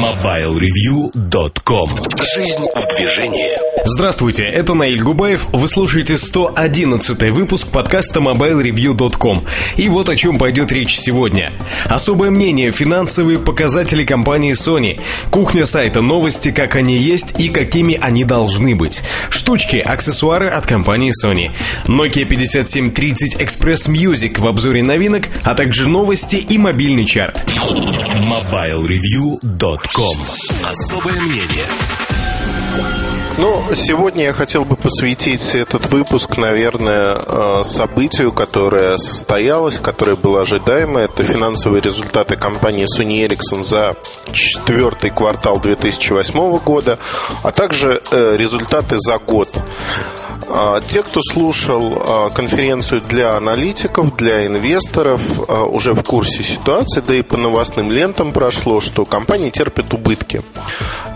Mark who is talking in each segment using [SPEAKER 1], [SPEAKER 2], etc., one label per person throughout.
[SPEAKER 1] MobileReview.com Жизнь в движении
[SPEAKER 2] Здравствуйте, это Наиль Губаев. Вы слушаете 111 выпуск подкаста MobileReview.com. И вот о чем пойдет речь сегодня. Особое мнение, финансовые показатели компании Sony, кухня сайта, новости, как они есть и какими они должны быть. Штучки, аксессуары от компании Sony. Nokia 5730 Express Music в обзоре новинок, а также новости и мобильный чарт.
[SPEAKER 1] MobileReview.com Особое мнение
[SPEAKER 3] ну, сегодня я хотел бы посвятить этот выпуск, наверное, э, событию, которое состоялось, которое было ожидаемо. Это финансовые результаты компании Sony Ericsson за четвертый квартал 2008 года, а также э, результаты за год. А, те, кто слушал а, конференцию для аналитиков, для инвесторов, а, уже в курсе ситуации, да и по новостным лентам прошло, что компания терпит убытки.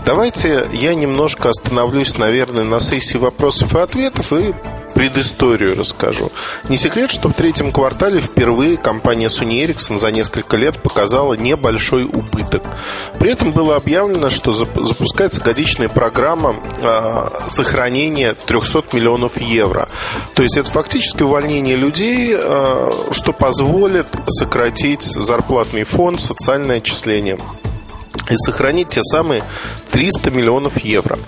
[SPEAKER 3] Давайте я немножко остановлюсь, наверное, на сессии вопросов и ответов и предысторию расскажу. Не секрет, что в третьем квартале впервые компания Sony Ericsson за несколько лет показала небольшой убыток. При этом было объявлено, что запускается годичная программа э, сохранения 300 миллионов евро. То есть это фактически увольнение людей, э, что позволит сократить зарплатный фонд, социальное отчисление и сохранить те самые 300 миллионов евро.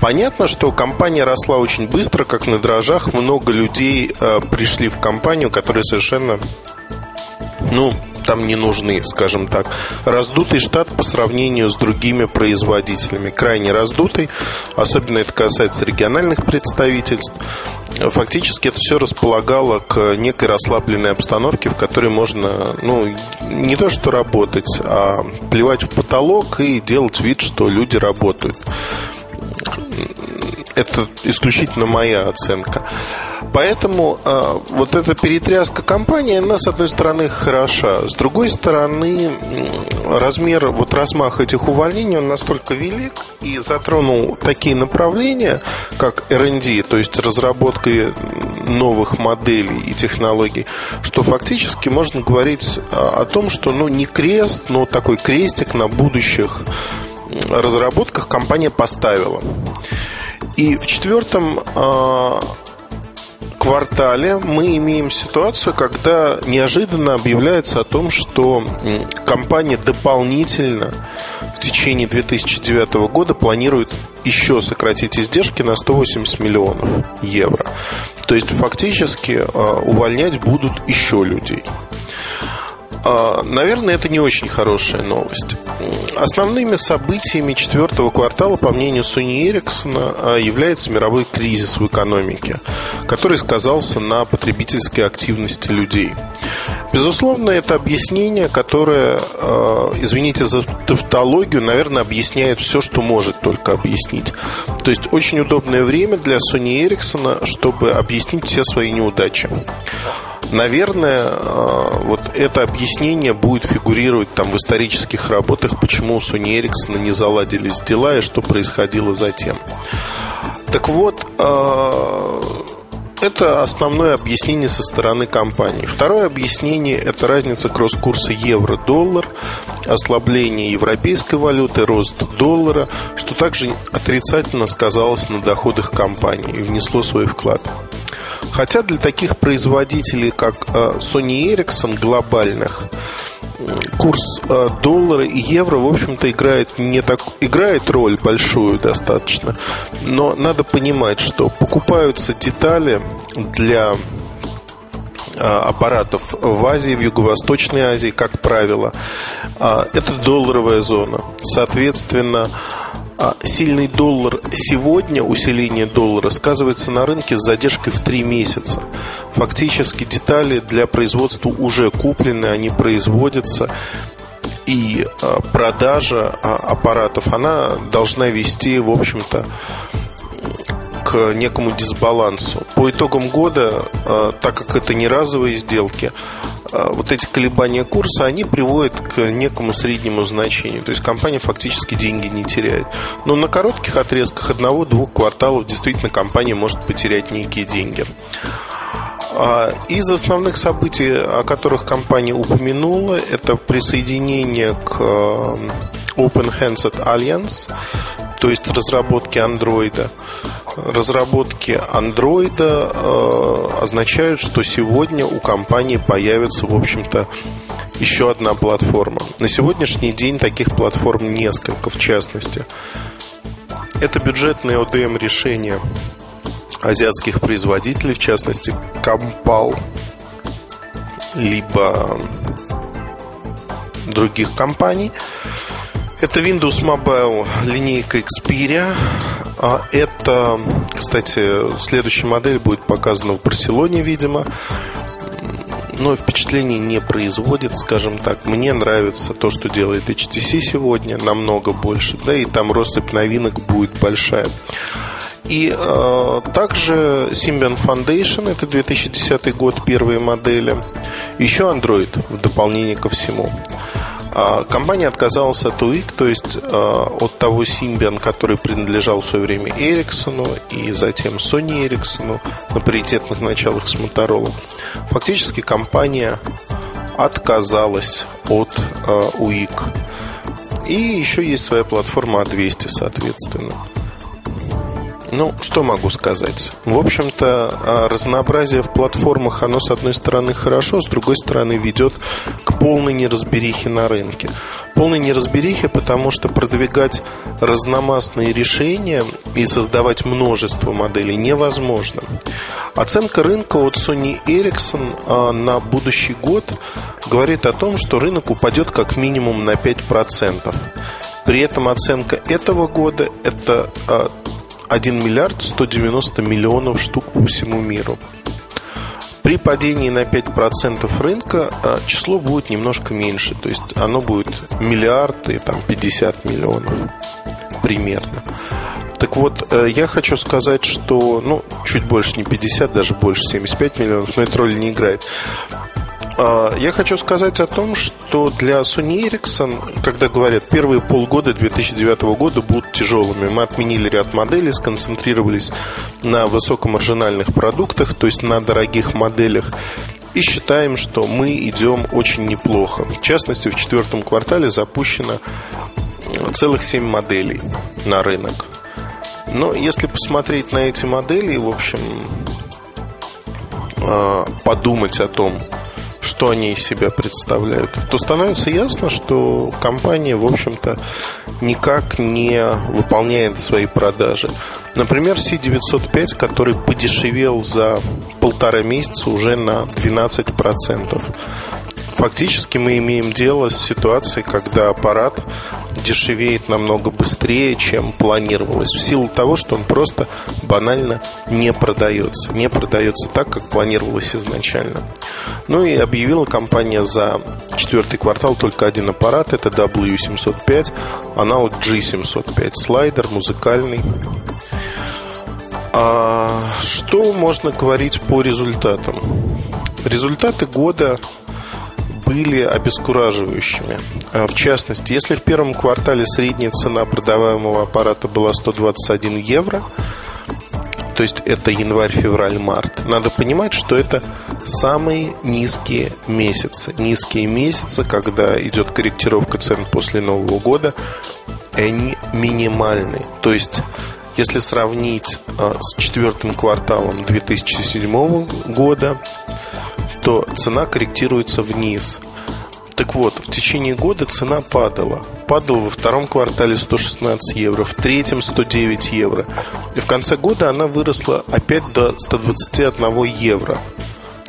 [SPEAKER 3] Понятно, что компания росла очень быстро, как на дрожжах. Много людей э, пришли в компанию, которые совершенно ну, там не нужны, скажем так. Раздутый штат по сравнению с другими производителями. Крайне раздутый. Особенно это касается региональных представительств. Фактически это все располагало к некой расслабленной обстановке, в которой можно, ну, не то что работать, а плевать в потолок и делать вид, что люди работают. Это исключительно моя оценка. Поэтому э, вот эта перетряска компании, она, с одной стороны, хороша. С другой стороны, размер, вот размах этих увольнений, он настолько велик и затронул такие направления, как R&D, то есть разработка новых моделей и технологий, что фактически можно говорить о том, что ну, не крест, но такой крестик на будущих разработках компания поставила. И в четвертом э, квартале мы имеем ситуацию, когда неожиданно объявляется о том, что компания дополнительно в течение 2009 года планирует еще сократить издержки на 180 миллионов евро. То есть фактически э, увольнять будут еще людей. А, наверное, это не очень хорошая новость. Основными событиями четвертого квартала, по мнению Суни Эриксона, а, является мировой кризис в экономике, который сказался на потребительской активности людей. Безусловно, это объяснение, которое, а, извините за тавтологию, наверное, объясняет все, что может только объяснить. То есть очень удобное время для Sony Ericsson, чтобы объяснить все свои неудачи. Наверное, э, вот это объяснение будет фигурировать там в исторических работах, почему у Sony Ericsson не заладились дела и что происходило затем. Так вот, э, это основное объяснение со стороны компании. Второе объяснение – это разница кросс-курса евро-доллар, ослабление европейской валюты, рост доллара, что также отрицательно сказалось на доходах компании и внесло свой вклад. Хотя для таких производителей, как э, Sony Ericsson глобальных, курс э, доллара и евро, в общем-то, играет, не так, играет роль большую достаточно. Но надо понимать, что покупаются детали для э, аппаратов в Азии, в Юго-Восточной Азии, как правило. Это долларовая зона. Соответственно, а сильный доллар сегодня, усиление доллара, сказывается на рынке с задержкой в 3 месяца. Фактически детали для производства уже куплены, они производятся и а, продажа а, аппаратов, она должна вести, в общем-то, к некому дисбалансу. По итогам года, так как это не разовые сделки, а, вот эти колебания курса, они приводят к некому среднему значению. То есть компания фактически деньги не теряет. Но на коротких отрезках одного-двух кварталов действительно компания может потерять некие деньги. А, из основных событий, о которых компания упомянула, это присоединение к Open Handset Alliance, то есть разработки андроида. Разработки андроида э, означают, что сегодня у компании появится, в общем-то, еще одна платформа. На сегодняшний день таких платформ несколько, в частности. Это бюджетные ODM решения азиатских производителей, в частности, Compal, либо других компаний. Это Windows Mobile линейка Xperia. А это, кстати, следующая модель будет показана в Барселоне, видимо. Но впечатление не производит, скажем так. Мне нравится то, что делает HTC сегодня, намного больше. Да, и там россыпь новинок будет большая. И э, также Symbian Foundation, это 2010 год, первые модели. Еще Android в дополнение ко всему. А, компания отказалась от UIC, то есть а, от того Symbian, который принадлежал в свое время Эриксону и затем Sony Ericsson на паритетных началах с Motorola. Фактически компания отказалась от. А, и еще есть своя платформа A200, соответственно. Ну, что могу сказать? В общем-то, а, разнообразие в платформах, оно, с одной стороны, хорошо, с другой стороны, ведет к полной неразберихе на рынке. Полной неразберихе, потому что продвигать разномастные решения и создавать множество моделей невозможно. Оценка рынка от Sony Ericsson а, на будущий год говорит о том, что рынок упадет как минимум на 5%. При этом оценка этого года – это а, 1 миллиард 190 миллионов штук по всему миру. При падении на 5% рынка а, число будет немножко меньше, то есть оно будет миллиард и там 50 миллионов примерно. Так вот, э, я хочу сказать, что, ну, чуть больше не 50, даже больше 75 миллионов, но это роли не играет. А, я хочу сказать о том, что для Sony Ericsson, когда говорят, первые полгода 2009 года будут тяжелыми, мы отменили ряд моделей, сконцентрировались на высокомаржинальных продуктах, то есть на дорогих моделях, и считаем, что мы идем очень неплохо. В частности, в четвертом квартале запущено целых 7 моделей на рынок. Но если посмотреть на эти модели, в общем, а, подумать о том, что они из себя представляют, то становится ясно, что компания, в общем-то, никак не выполняет свои продажи. Например, C905, который подешевел за полтора месяца уже на 12%. Фактически мы имеем дело с ситуацией, когда аппарат дешевеет намного быстрее, чем планировалось, в силу того, что он просто банально не продается. Не продается так, как планировалось изначально. Ну и объявила компания за четвертый квартал только один аппарат, это W705, аналог G705, слайдер музыкальный. А что можно говорить по результатам? Результаты года были обескураживающими. А, в частности, если в первом квартале средняя цена продаваемого аппарата была 121 евро, то есть это январь, февраль, март, надо понимать, что это самые низкие месяцы. Низкие месяцы, когда идет корректировка цен после Нового года, они минимальны. То есть если сравнить а, с четвертым кварталом 2007 года, то цена корректируется вниз. Так вот, в течение года цена падала. Падала во втором квартале 116 евро, в третьем 109 евро. И в конце года она выросла опять до 121 евро.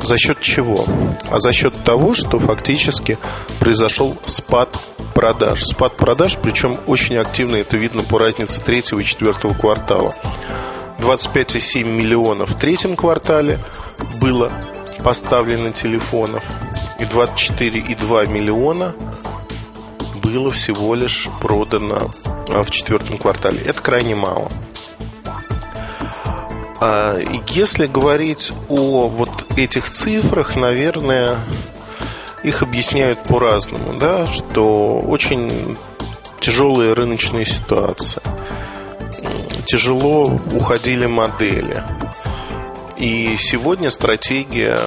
[SPEAKER 3] За счет чего? А за счет того, что фактически произошел спад продаж. Спад продаж, причем очень активно это видно по разнице третьего и четвертого квартала. 25,7 миллионов в третьем квартале было поставлено телефонов и 24,2 миллиона было всего лишь продано а, в четвертом квартале. Это крайне мало. А, если говорить о вот этих цифрах, наверное, их объясняют по-разному, да, что очень тяжелая рыночная ситуация. Тяжело уходили модели. И сегодня стратегия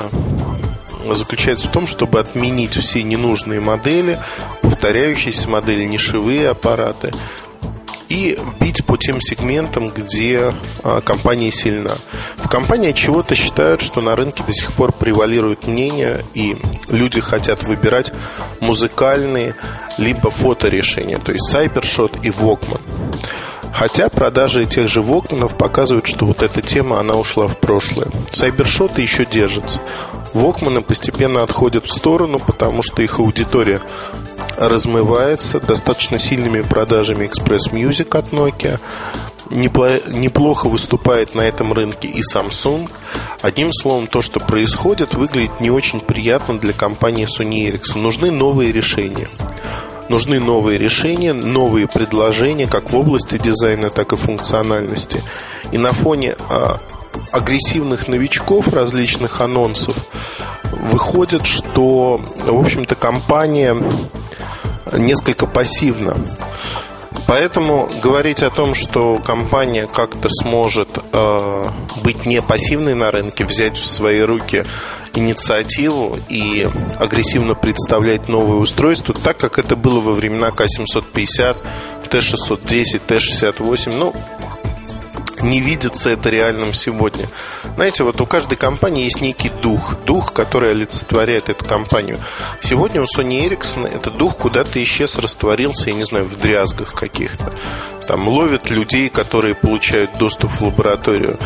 [SPEAKER 3] заключается в том, чтобы отменить все ненужные модели, повторяющиеся модели, нишевые аппараты и бить по тем сегментам, где а, компания сильна. В компании чего-то считают, что на рынке до сих пор превалирует мнение, и люди хотят выбирать музыкальные либо фоторешения, то есть Cybershot и Walkman. Хотя продажи тех же Вокманов показывают, что вот эта тема, она ушла в прошлое. Сайбершоты еще держатся. Вокманы постепенно отходят в сторону, потому что их аудитория размывается достаточно сильными продажами Express Music от Nokia. Неплохо выступает на этом рынке и Samsung. Одним словом, то, что происходит, выглядит не очень приятно для компании Sony Ericsson. Нужны новые решения. Нужны новые решения, новые предложения, как в области дизайна, так и функциональности. И на фоне а, агрессивных новичков, различных анонсов, выходит, что, в общем-то, компания несколько пассивна. Поэтому говорить о том, что компания как-то сможет э, быть не пассивной на рынке, взять в свои руки инициативу и агрессивно представлять новые устройства, так как это было во времена К-750, Т-610, Т-68. Ну, не видится это реальным сегодня. Знаете, вот у каждой компании есть некий дух, дух, который олицетворяет эту компанию. Сегодня у Sony Ericsson этот дух куда-то исчез, растворился, я не знаю, в дрязгах каких-то. Там ловят людей, которые получают доступ в лабораторию.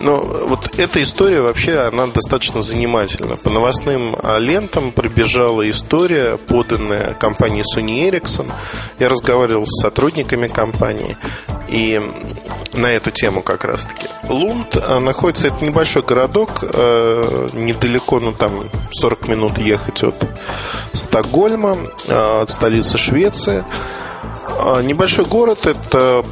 [SPEAKER 3] Но вот эта история вообще, она достаточно занимательна. По новостным а, лентам пробежала история, поданная компанией Sony Ericsson. Я разговаривал с сотрудниками компании. И на эту тему как раз-таки. Лунд э, находится, это небольшой городок, э, недалеко, ну там 40 минут ехать от Стокгольма, э, от столицы Швеции. Небольшой город, это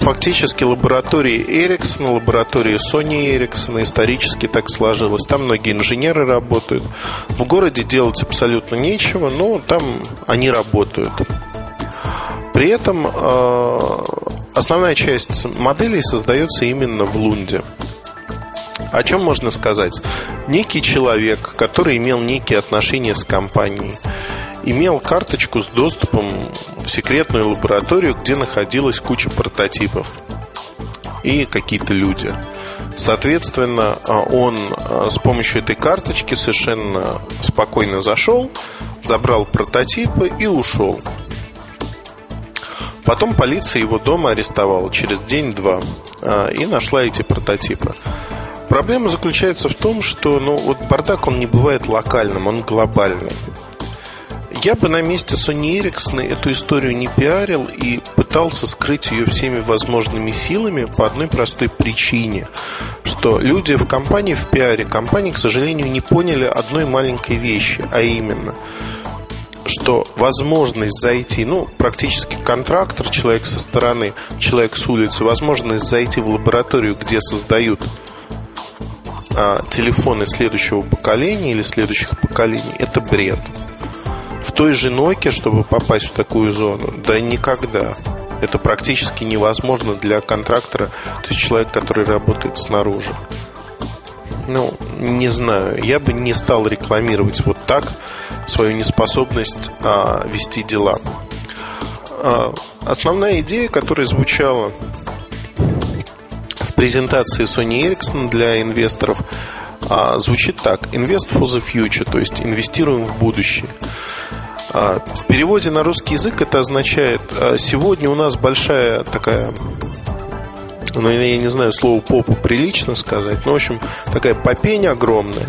[SPEAKER 3] фактически лаборатории Ericsson, лаборатории Sony Ericsson, исторически так сложилось. Там многие инженеры работают. В городе делать абсолютно нечего, но там они работают. При этом основная часть моделей создается именно в Лунде. О чем можно сказать? Некий человек, который имел некие отношения с компанией, имел карточку с доступом в секретную лабораторию, где находилась куча прототипов и какие-то люди. Соответственно, он э, с помощью этой карточки совершенно спокойно зашел, забрал прототипы и ушел. Потом полиция его дома арестовала через день-два а, и нашла эти прототипы. Проблема заключается в том, что ну, вот бардак он не бывает локальным, он глобальный. Я бы на месте Sony Ericsson эту историю не пиарил и пытался скрыть ее всеми возможными силами по одной простой причине, что люди в компании, в пиаре компании, к сожалению, не поняли одной маленькой вещи, а именно – что возможность зайти, ну, практически контрактор, человек со стороны, человек с улицы, возможность зайти в лабораторию, где создают а, телефоны следующего поколения или следующих поколений, это бред. В той же Nokia, чтобы попасть в такую зону, да никогда. Это практически невозможно для контрактора, то есть человек, который работает снаружи. Ну, не знаю, я бы не стал рекламировать вот так свою неспособность а, вести дела. А, основная идея, которая звучала в презентации Sony Ericsson для инвесторов, а, звучит так: Invest for the future, то есть инвестируем в будущее. А, в переводе на русский язык это означает, а, сегодня у нас большая такая ну, я не знаю, слово попу прилично сказать, но, в общем, такая попень огромная.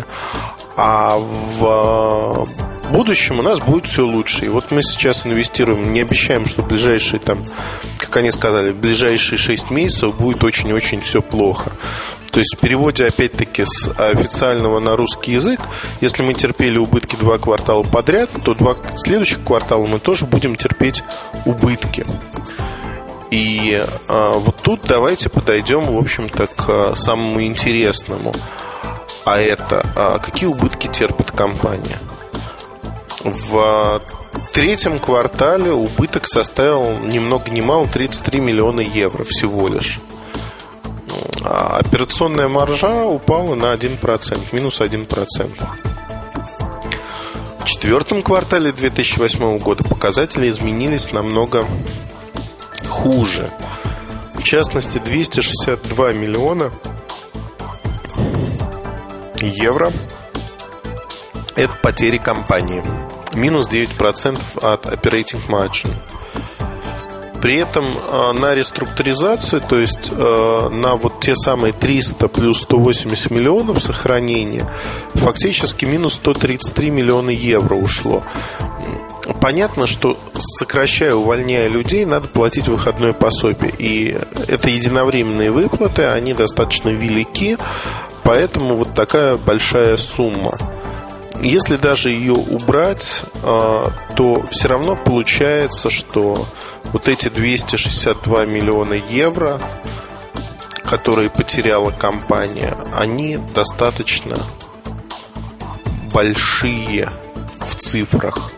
[SPEAKER 3] А в будущем у нас будет все лучше. И вот мы сейчас инвестируем, не обещаем, что в ближайшие, там, как они сказали, в ближайшие 6 месяцев будет очень-очень все плохо. То есть в переводе, опять-таки, с официального на русский язык, если мы терпели убытки два квартала подряд, то два следующих квартала мы тоже будем терпеть убытки. И а, вот тут давайте подойдем, в общем-то, к а, самому интересному. А это а, какие убытки терпит компания? В третьем квартале убыток составил ни много ни мало 33 миллиона евро всего лишь. А операционная маржа упала на 1%, минус 1%. четвертом квартале 2008 года показатели изменились намного хуже. В частности, 262 миллиона евро – это потери компании. Минус 9% от operating margin. При этом э, на реструктуризацию, то есть э, на вот те самые 300 плюс 180 миллионов сохранения, фактически минус 133 миллиона евро ушло. Понятно, что сокращая, увольняя людей, надо платить выходное пособие. И это единовременные выплаты, они достаточно велики, поэтому вот такая большая сумма. Если даже ее убрать, э, то все равно получается, что вот эти 262 миллиона евро, которые потеряла компания, они достаточно большие в цифрах.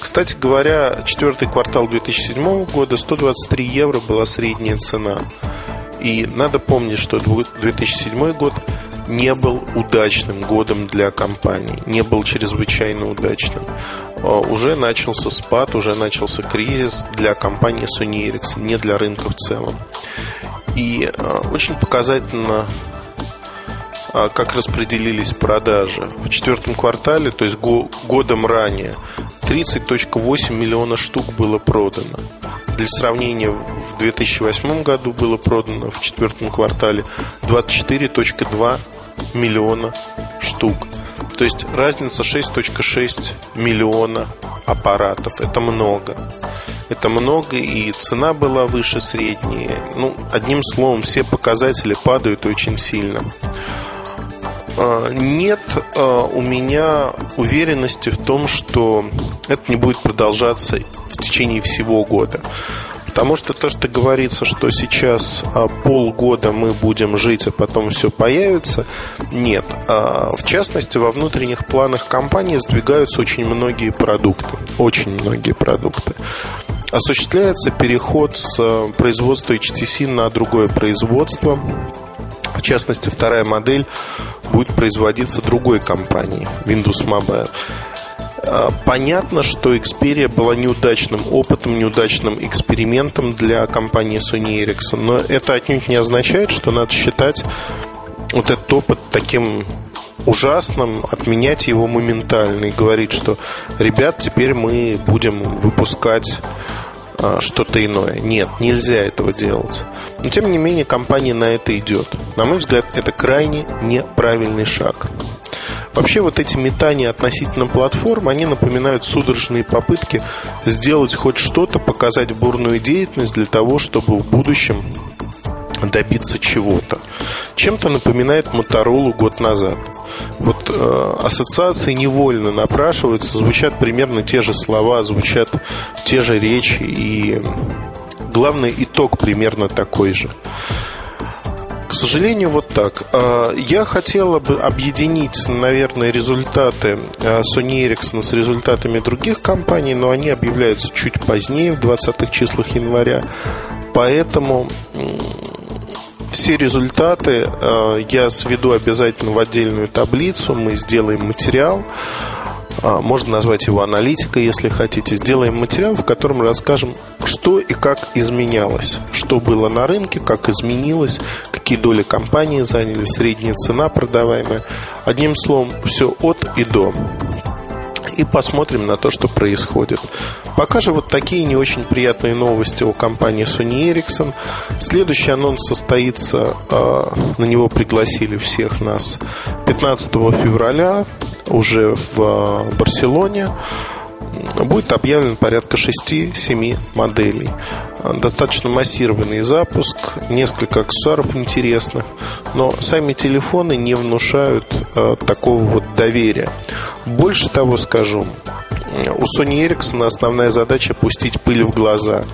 [SPEAKER 3] Кстати говоря, четвертый квартал 2007 года 123 евро была средняя цена. И надо помнить, что 2007 год не был удачным годом для компании, не был чрезвычайно удачным. А, уже начался спад, уже начался кризис для компании Sony Ericsson, не для рынка в целом. И а, очень показательно как распределились продажи. В четвертом квартале, то есть годом ранее, 30.8 миллиона штук было продано. Для сравнения, в 2008 году было продано в четвертом квартале 24.2 миллиона штук. То есть разница 6.6 миллиона аппаратов. Это много. Это много, и цена была выше средней. Ну, одним словом, все показатели падают очень сильно. А, нет а, у меня уверенности в том, что это не будет продолжаться в течение всего года. Потому что то, что говорится, что сейчас а, полгода мы будем жить, а потом все появится, нет. В частности, во внутренних планах компании сдвигаются очень многие продукты. Очень многие продукты. Осуществляется переход с производства HTC на другое производство. В частности, вторая модель будет производиться другой компанией, Windows Mobile. А, понятно, что Xperia была неудачным опытом, неудачным экспериментом для компании Sony Ericsson, но это отнюдь не означает, что надо считать вот этот опыт таким ужасным, отменять его моментально и говорить, что, ребят, теперь мы будем выпускать что-то иное. Нет, нельзя этого делать. Но, тем не менее, компания на это идет. На мой взгляд, это крайне неправильный шаг. Вообще вот эти метания относительно платформ, они напоминают судорожные попытки сделать хоть что-то, показать бурную деятельность для того, чтобы в будущем добиться чего-то. Чем-то напоминает Моторолу год назад. Вот э, ассоциации невольно напрашиваются, звучат примерно те же слова, звучат те же речи, и главный итог примерно такой же. К сожалению, вот так. А, я хотела бы объединить, наверное, результаты а, Sony Ericsson с результатами других компаний, но они объявляются чуть позднее, в 20-х числах января. Поэтому все результаты а, я сведу обязательно в отдельную таблицу, мы сделаем материал. А, можно назвать его аналитика, если хотите. Сделаем материал, в котором расскажем, что и как изменялось, что было на рынке, как изменилось, какие доли компании заняли, средняя цена продаваемая. Одним словом, все от и до и посмотрим на то, что происходит. Пока же вот такие не очень приятные новости о компании Sony Ericsson. Следующий анонс состоится, а, на него пригласили всех нас 15 февраля уже в а, Барселоне будет объявлен порядка 6-7 моделей. Достаточно массированный запуск, несколько аксессуаров интересных, но сами телефоны не внушают э, такого вот доверия. Больше того скажу, у Sony Ericsson основная задача пустить пыль в глаза.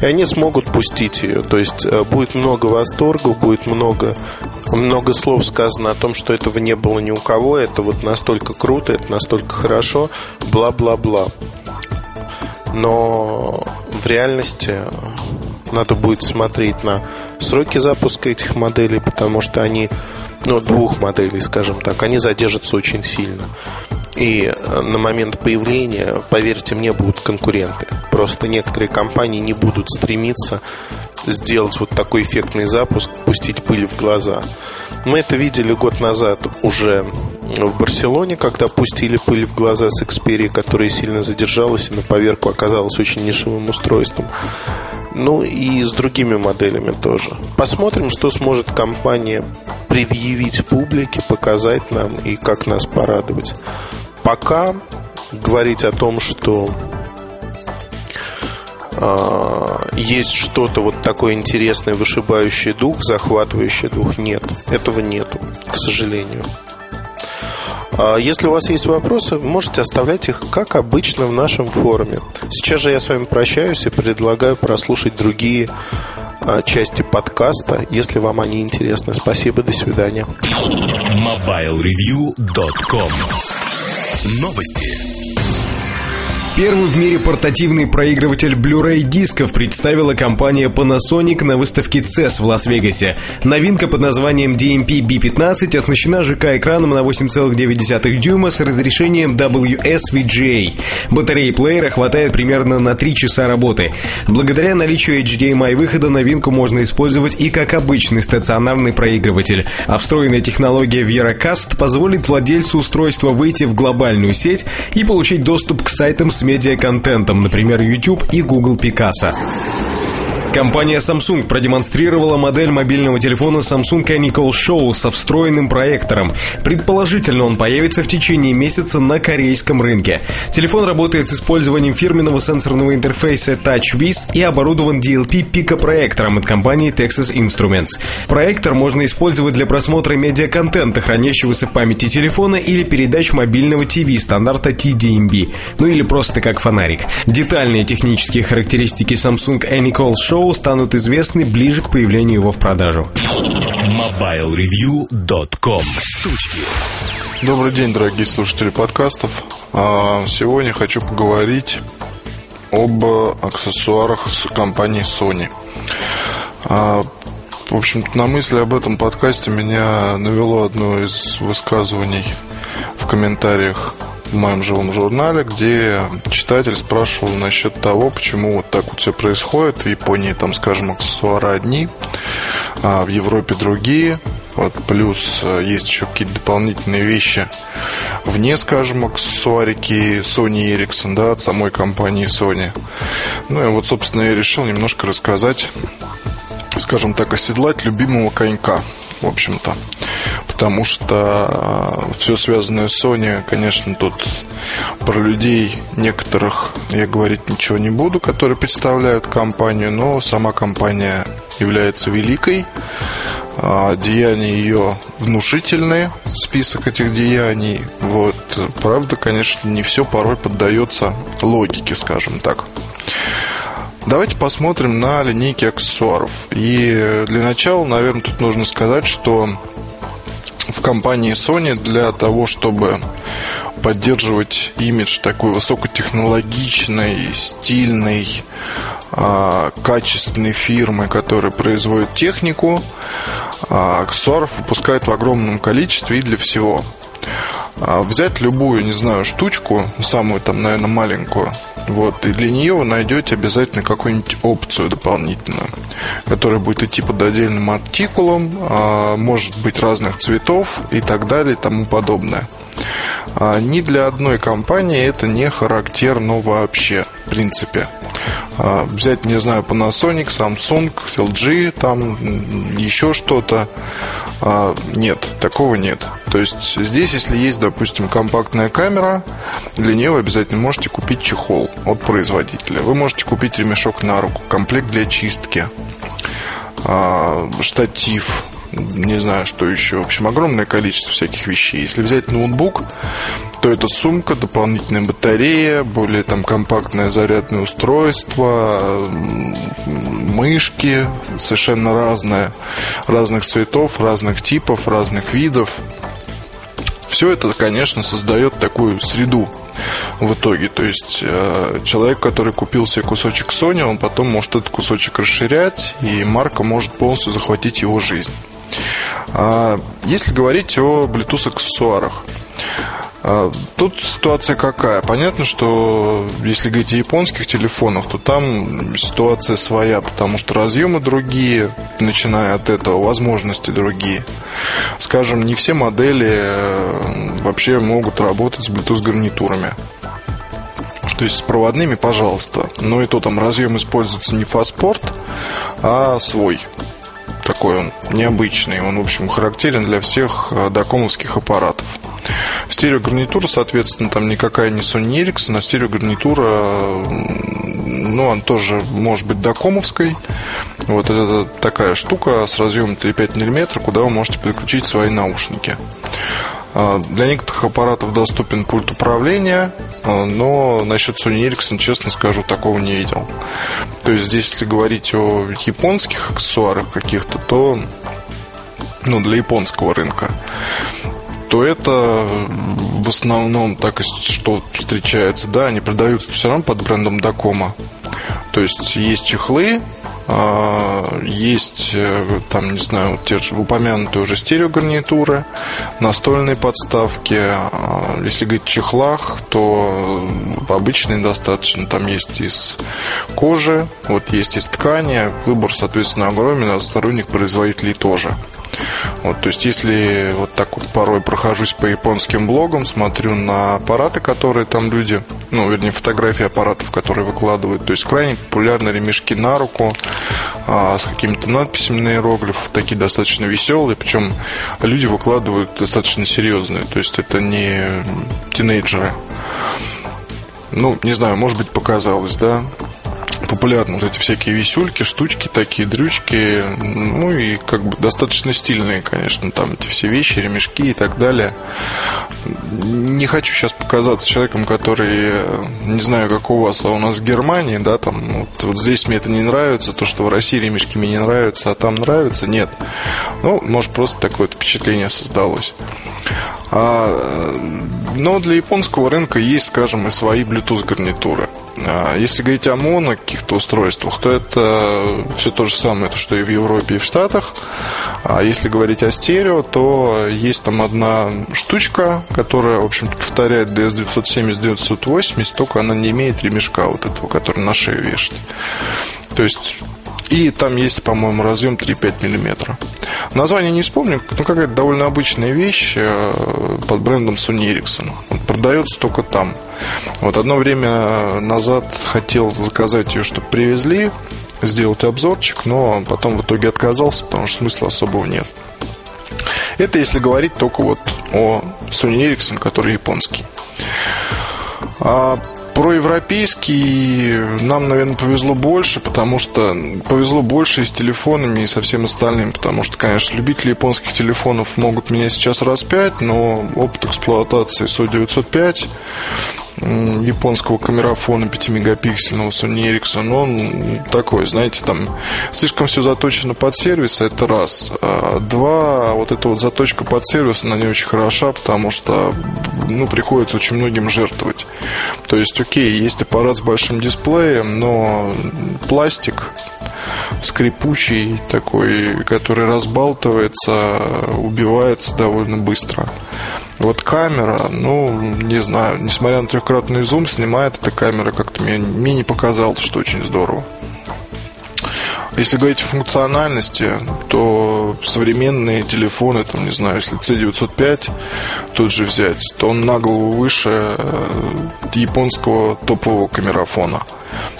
[SPEAKER 3] И они смогут пустить ее. То есть э, будет много восторга, будет много, много слов сказано о том, что этого не было ни у кого, это вот настолько круто, это настолько хорошо, бла-бла-бла. Но в реальности надо будет смотреть на сроки запуска этих моделей, потому что они, ну, двух моделей, скажем так, они задержатся очень сильно. И э, на момент появления, поверьте мне, будут конкуренты. Просто некоторые компании не будут стремиться сделать вот такой эффектный запуск, пустить пыль в глаза. Мы это видели год назад уже в Барселоне, когда пустили пыль в глаза с Xperia, которая сильно задержалась и на поверку оказалась очень нишевым устройством. Ну и с другими моделями тоже. Посмотрим, что сможет компания предъявить публике, показать нам и как нас порадовать. Пока говорить о том, что э, есть что-то вот такое интересное, вышибающий дух, захватывающий дух, нет. Этого нету, к сожалению. А если у вас есть вопросы, можете оставлять их, как обычно, в нашем форуме. Сейчас же я с вами прощаюсь и предлагаю прослушать другие а, части подкаста, если вам они интересны. Спасибо, до свидания.
[SPEAKER 1] MobileReview.com Новости.
[SPEAKER 2] Первый в мире портативный проигрыватель Blu-ray дисков представила компания Panasonic на выставке CES в Лас-Вегасе. Новинка под названием DMP B15 оснащена ЖК-экраном на 8,9 дюйма с разрешением WS-VGA. Батареи плеера хватает примерно на 3 часа работы. Благодаря наличию HDMI выхода новинку можно использовать и как обычный стационарный проигрыватель. А встроенная технология VeraCast позволит владельцу устройства выйти в глобальную сеть и получить доступ к сайтам с медиаконтентом, например, YouTube и Google Picasa. Компания Samsung продемонстрировала модель мобильного телефона Samsung Anycall Show со встроенным проектором. Предположительно, он появится в течение месяца на корейском рынке. Телефон работает с использованием фирменного сенсорного интерфейса TouchWiz и оборудован DLP пикопроектором от компании Texas Instruments. Проектор можно использовать для просмотра медиаконтента, хранящегося в памяти телефона или передач мобильного ТВ стандарта TDMB, ну или просто как фонарик. Детальные технические характеристики Samsung Anycall Show шоу станут известны ближе к появлению его в продажу.
[SPEAKER 1] MobileReview.com Штучки
[SPEAKER 4] Добрый день, дорогие слушатели подкастов. А, сегодня хочу поговорить об аксессуарах с компании Sony. А, в общем на мысли об этом подкасте меня навело одно из высказываний в комментариях в моем живом журнале, где читатель спрашивал насчет того, почему вот так вот все происходит. В Японии там, скажем, аксессуары одни, а в Европе другие. Вот, плюс э, есть еще какие-то дополнительные вещи вне, скажем, аксессуарики Sony Ericsson, да, от самой компании Sony. Ну и вот, собственно, я решил немножко рассказать, скажем так, оседлать любимого конька, в общем-то потому что э, все связанное с Sony, конечно, тут про людей некоторых я говорить ничего не буду, которые представляют компанию, но сама компания является великой, а, деяния ее внушительные, список этих деяний. Вот. Правда, конечно, не все порой поддается логике, скажем так. Давайте посмотрим на линейки аксессуаров. И для начала, наверное, тут нужно сказать, что в компании Sony для того, чтобы поддерживать имидж такой высокотехнологичной, стильной, а, качественной фирмы, которая производит технику, а, аксессуаров выпускает в огромном количестве и для всего. А, взять любую, не знаю, штучку, самую там, наверное, маленькую, вот, и для нее вы найдете обязательно какую-нибудь опцию дополнительную, которая будет идти под отдельным артикулом, а, может быть разных цветов и так далее и тому подобное. А, ни для одной компании это не характерно вообще, в принципе. Взять, не знаю, Panasonic, Samsung, LG, там еще что-то. А, нет, такого нет. То есть здесь, если есть, допустим, компактная камера, для нее вы обязательно можете купить чехол от производителя. Вы можете купить ремешок на руку, комплект для чистки, а, штатив, не знаю, что еще. В общем, огромное количество всяких вещей. Если взять ноутбук, то это сумка, дополнительная батарея, более там компактное зарядное устройство, мышки совершенно разные, разных цветов, разных типов, разных видов. Все это, конечно, создает такую среду в итоге. То есть э, человек, который купил себе кусочек Sony, он потом может этот кусочек расширять, и марка может полностью захватить его жизнь. А если говорить о Bluetooth аксессуарах, А, тут ситуация какая? Понятно, что если говорить о японских телефонах, то там ситуация своя, потому что разъемы другие, начиная от этого, возможности другие. Скажем, не все модели э, вообще могут работать с Bluetooth гарнитурами. То есть с проводными, пожалуйста. Но и то там разъем используется не фаспорт, а свой такой он необычный. Он, в общем, характерен для всех э, докомовских аппаратов. Стереогарнитура, соответственно, там никакая не Sony Ericsson, а стереогарнитура, ну, она тоже может быть докомовской. Вот это такая штука с разъемом 3,5 мм, куда вы можете подключить свои наушники. А, для некоторых аппаратов доступен пульт управления, а, но насчет Sony Ericsson, честно скажу, такого не видел. То есть здесь, если говорить о японских аксессуарах каких-то, то ну, для японского рынка, то это в основном так что встречается. Да, они продаются все равно под брендом Дакома. То есть есть чехлы, есть, э, там, не знаю, те же упомянутые уже стереогарнитуры, настольные подставки. А, если говорить о чехлах, то обычные достаточно. Там есть из кожи, вот есть из ткани. Выбор, соответственно, огромен, а сторонних производителей тоже. Вот, то есть, если вот так вот порой прохожусь по японским блогам, смотрю на аппараты, которые там люди, ну, вернее, фотографии аппаратов, которые выкладывают, то есть, крайне популярны ремешки на руку а, с какими-то надписями на иероглифах, такие достаточно веселые, причем люди выкладывают достаточно серьезные, то есть, это не тинейджеры. Ну, не знаю, может быть, показалось, да популярны вот эти всякие висюльки, штучки такие, дрючки. Ну и как бы достаточно стильные, конечно, там эти все вещи, ремешки и так далее. Не хочу сейчас показаться человеком, который, не знаю, как у вас, а у нас в Германии, да, там вот, вот здесь мне это не нравится, то, что в России ремешки мне не нравятся, а там нравится, нет. Ну, может, просто такое впечатление создалось. А, но для японского рынка есть, скажем, и свои Bluetooth гарнитуры. А, если говорить о моно каких-то устройствах, то это все то же самое, то, что и в Европе, и в Штатах. А если говорить о стерео, то есть там одна штучка, которая, в общем-то, повторяет DS970-980, только она не имеет ремешка вот этого, который на шею вешать. То есть и там есть, по-моему, разъем 3,5 мм. Название не вспомню, но какая-то довольно обычная вещь э, под брендом Sony Ericsson. Он продается только там. Вот одно время назад хотел заказать ее, чтобы привезли, сделать обзорчик, но потом в итоге отказался, потому что смысла особого нет. Это если говорить только вот о Sony Ericsson, который японский. А про европейский нам, наверное, повезло больше, потому что повезло больше и с телефонами, и со всем остальным, потому что, конечно, любители японских телефонов могут меня сейчас распять, но опыт эксплуатации SO 905 японского камерафона 5-мегапиксельного Sony Ericsson, он такой, знаете, там слишком все заточено под сервис, это раз. А два, вот эта вот заточка под сервис, она не очень хороша, потому что, ну, приходится очень многим жертвовать. То есть, окей, есть аппарат с большим дисплеем, но пластик, скрипучий такой, который разбалтывается, убивается довольно быстро. Вот камера, ну, не знаю, несмотря на трехкратный зум, снимает эта камера как-то мне, мне не показалось, что очень здорово. Если говорить о функциональности, то современные телефоны, там, не знаю, если C905 тут же взять, то он на голову выше э, японского топового камерафона.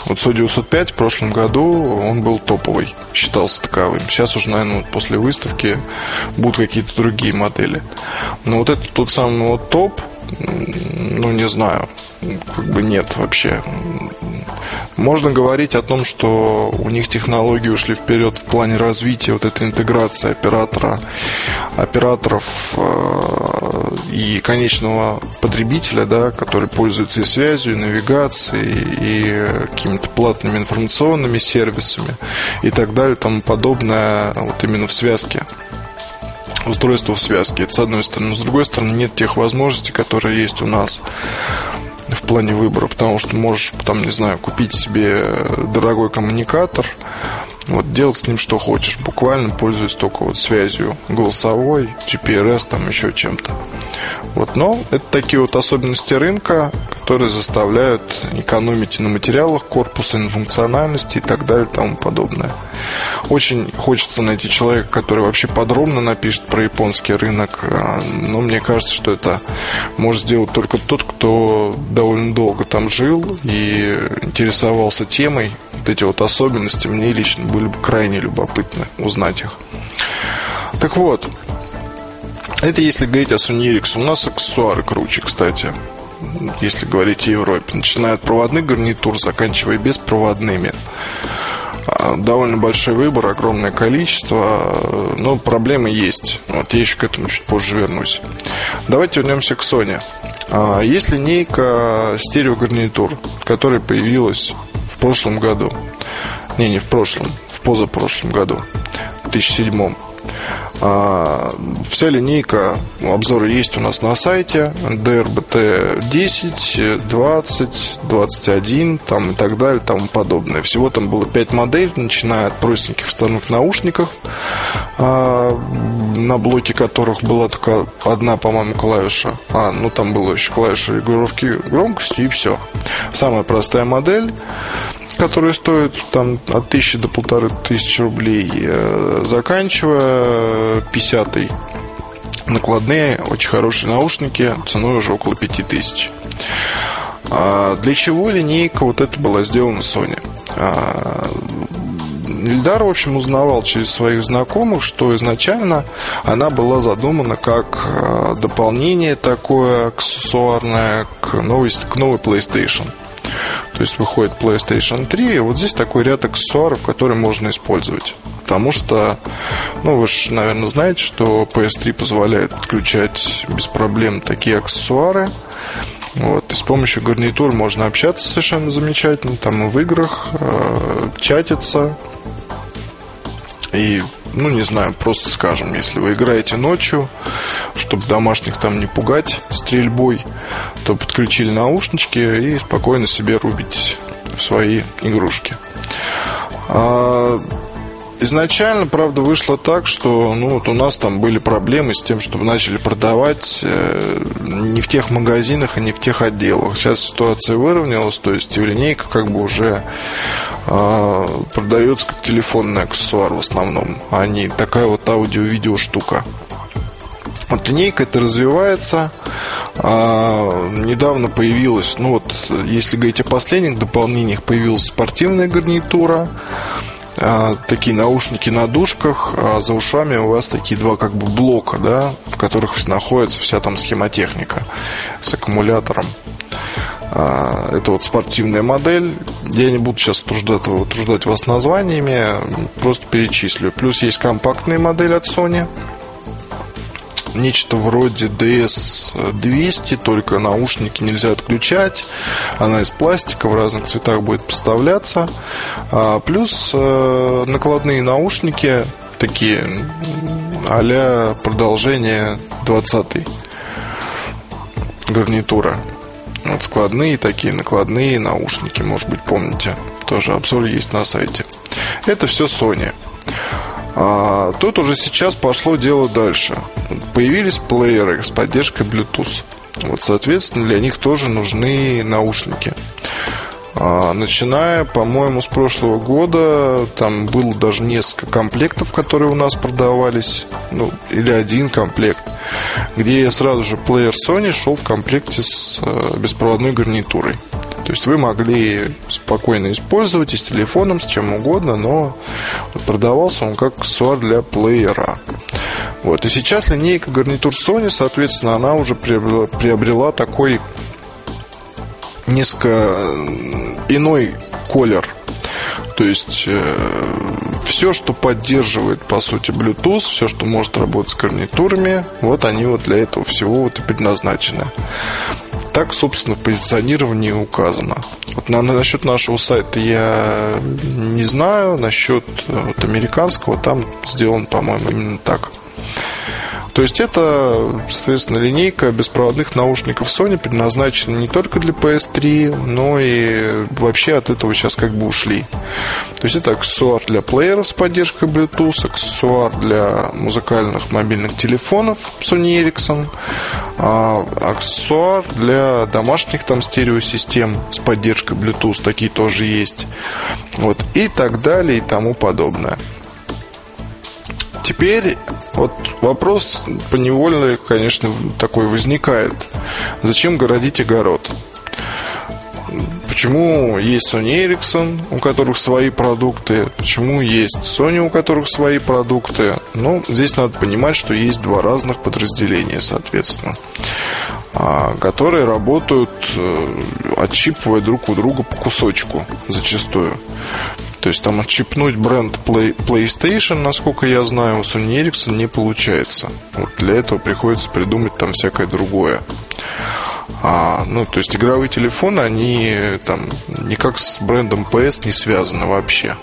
[SPEAKER 4] Вот SO905 в прошлом году он был топовый, считался таковым. Сейчас уже, наверное, после выставки будут какие-то другие модели. Но вот это тот самый вот топ, ну, не знаю, как бы нет вообще. Можно говорить о том, что у них технологии ушли вперед в плане развития вот этой интеграции оператора, операторов э, и конечного потребителя, да, который пользуется и связью, и навигацией, и какими-то платными информационными сервисами и так далее, тому подобное, вот именно в связке устройство в связке. Это с одной стороны. с другой стороны, нет тех возможностей, которые есть у нас в плане выбора, потому что можешь, там, не знаю, купить себе дорогой коммуникатор, вот делать с ним что хочешь, буквально пользуясь только вот связью голосовой, GPRS, там еще чем-то. Вот, но это такие вот особенности рынка, которые заставляют экономить и на материалах корпуса, и на функциональности и так далее и тому подобное. Очень хочется найти человека, который вообще подробно напишет про японский рынок, а, но мне кажется, что это может сделать только тот, кто довольно долго там жил и интересовался темой. Вот эти вот особенности мне лично были бы крайне любопытны узнать их. Так вот, это если говорить о Ericsson. У нас аксессуары круче, кстати. Если говорить о Европе. Начиная от проводных гарнитур, заканчивая беспроводными. А, довольно большой выбор, огромное количество, но проблемы есть. Вот я еще к этому чуть позже вернусь. Давайте вернемся к Sony. А, есть линейка стереогарнитур, которая появилась в прошлом году. Не, не в прошлом, в позапрошлом году, в 2007 а, вся линейка, обзоры есть у нас на сайте DRBT 10, 20, 21 там, и так далее, тому подобное. Всего там было 5 моделей, начиная от простеньких вставных наушников, а, на блоке которых была только одна, по-моему, клавиша. А, ну там была еще клавиша регулировки громкости и все. Самая простая модель которые стоят там от тысячи до полторы тысячи рублей, э, заканчивая 50 накладные, очень хорошие наушники, ценой уже около 5000. А для чего линейка вот эта была сделана Sony? А, Ильдар, в общем, узнавал через своих знакомых, что изначально она была задумана как э, дополнение такое аксессуарное к новой, к новой PlayStation. То есть выходит PlayStation 3, и вот здесь такой ряд аксессуаров, которые можно использовать. Потому что, ну, вы же, наверное, знаете, что PS3 позволяет подключать без проблем такие аксессуары. Вот, и с помощью гарнитур можно общаться совершенно замечательно, там и в играх, э, чатиться. И ну, не знаю, просто скажем, если вы играете ночью, чтобы домашних там не пугать стрельбой, то подключили наушнички и спокойно себе рубите в свои игрушки. А, изначально, правда, вышло так, что ну, вот у нас там были проблемы с тем, чтобы начали продавать э, не в тех магазинах и не в тех отделах. Сейчас ситуация выровнялась, то есть линейка как бы уже э, продается как телефонный аксессуар в основном, а не такая вот аудио-видео штука. Вот линейка это развивается. А, недавно появилась, ну вот, если говорить о последних дополнениях, появилась спортивная гарнитура. А, такие наушники на дужках, а за ушами у вас такие два как бы блока, да, в которых находится вся там схемотехника с аккумулятором. А, это вот спортивная модель. Я не буду сейчас труждать, труждать вас названиями, просто перечислю. Плюс есть компактная модель от Sony – нечто вроде DS200, только наушники нельзя отключать. Она из пластика, в разных цветах будет поставляться. А, плюс э, накладные наушники, такие а продолжение 20 гарнитура. Вот складные такие, накладные наушники, может быть, помните. Тоже обзор есть на сайте. Это все Sony. А, тут уже сейчас пошло дело дальше. Появились плееры с поддержкой Bluetooth. Вот, соответственно, для них тоже нужны наушники. А, начиная, по-моему, с прошлого года, там было даже несколько комплектов, которые у нас продавались, ну, или один комплект, где сразу же плеер Sony шел в комплекте с э, беспроводной гарнитурой. То есть вы могли спокойно использовать и с телефоном, с чем угодно, но продавался он как аксессуар для плеера. Вот. И сейчас линейка гарнитур Sony, соответственно, она уже приобрела, приобрела такой несколько иной колер. То есть э, все, что поддерживает, по сути, Bluetooth, все, что может работать с гарнитурами, вот они вот для этого всего вот и предназначены. Так, собственно, в позиционировании указано. Вот на, насчет нашего сайта я не знаю, насчет вот, американского там сделан, по-моему, именно так. То есть это, соответственно, линейка беспроводных наушников Sony предназначена не только для PS3, но и вообще от этого сейчас как бы ушли. То есть это аксессуар для плееров с поддержкой Bluetooth, аксессуар для музыкальных мобильных телефонов Sony Ericsson, а аксессуар для домашних там стереосистем с поддержкой Bluetooth, такие тоже есть. Вот, и так далее и тому подобное. Теперь вот вопрос поневольно, конечно, такой возникает. Зачем городить огород? Почему есть Sony Ericsson, у которых свои продукты? Почему есть Sony, у которых свои продукты? Ну, здесь надо понимать, что есть два разных подразделения, соответственно, а, которые работают, э, отщипывая друг у друга по кусочку зачастую. То есть там отщипнуть бренд Play, PlayStation, насколько я знаю, у Sony Ericsson не получается. Вот для этого приходится придумать там всякое другое. А, ну, то есть игровые телефоны, они там никак с брендом PS не связаны вообще.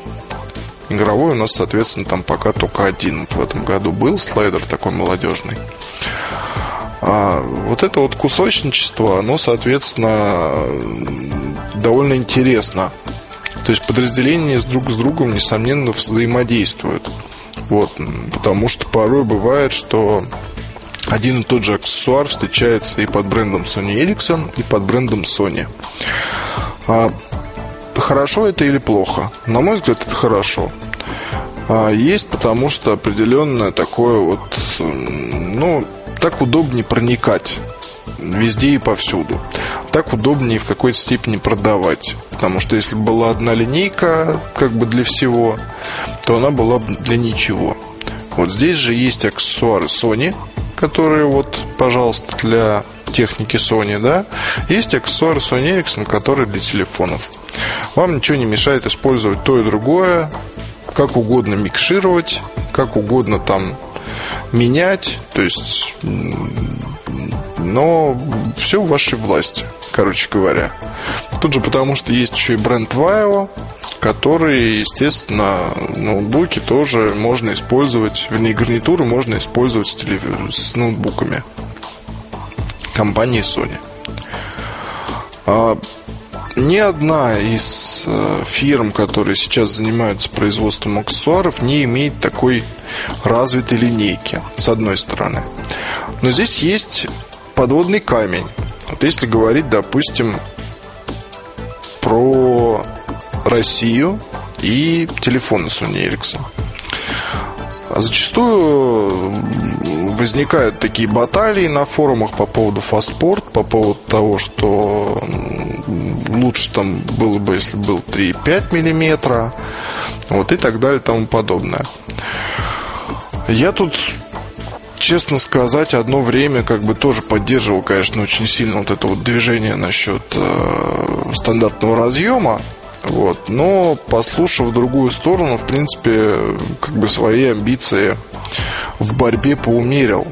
[SPEAKER 4] Игровой у нас, соответственно, там пока только один в этом году был слайдер такой молодежный. А вот это вот кусочничество, оно, соответственно, довольно интересно то есть подразделения друг с другом, несомненно, взаимодействуют. Вот, потому что порой бывает, что один и тот же аксессуар встречается и под брендом Sony Ericsson, и под брендом Sony. А, хорошо это или плохо? На мой взгляд, это хорошо. А, есть потому что определенное такое вот, ну, так удобнее проникать везде и повсюду. Так удобнее в какой-то степени продавать. Потому что если была одна линейка как бы для всего, то она была бы для ничего. Вот здесь же есть аксессуары Sony, которые вот, пожалуйста, для техники Sony, да. Есть аксессуары Sony Ericsson, которые для телефонов. Вам ничего не мешает использовать то и другое, как угодно микшировать, как угодно там менять. То есть но все в вашей власти, короче говоря. Тут же потому, что есть еще и бренд Vaio, который, естественно, ноутбуки тоже можно использовать, вернее, гарнитуры можно использовать с, телев... с ноутбуками компании Sony. А, ни одна из э, фирм, которые сейчас занимаются производством аксессуаров, не имеет такой развитой линейки, с одной стороны. Но здесь есть подводный камень. Вот если говорить, допустим, про Россию и телефоны Sony Ericsson. Зачастую возникают такие баталии на форумах по поводу фастпорт, по поводу того, что лучше там было бы, если был 3,5 миллиметра, вот и так далее и тому подобное. Я тут честно сказать, одно время как бы тоже поддерживал, конечно, очень сильно вот это вот движение насчет э, стандартного разъема. Вот. Но послушав другую сторону, в принципе, как бы свои амбиции в борьбе поумерил.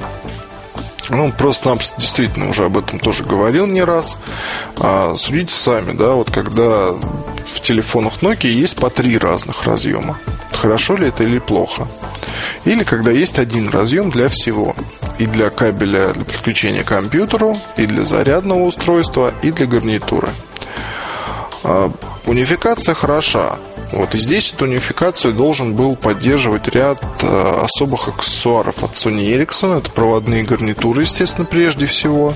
[SPEAKER 4] Ну, просто-напросто действительно уже об этом тоже говорил не раз. А, судите сами, да, вот когда в телефонах Nokia есть по три разных разъема. Хорошо ли это или плохо? Или когда есть один разъем для всего. И для кабеля для подключения к компьютеру, и для зарядного устройства, и для гарнитуры. А, унификация хороша. Вот и здесь эту унификацию должен был поддерживать ряд э, особых аксессуаров от Sony Ericsson. Это проводные гарнитуры, естественно, прежде всего.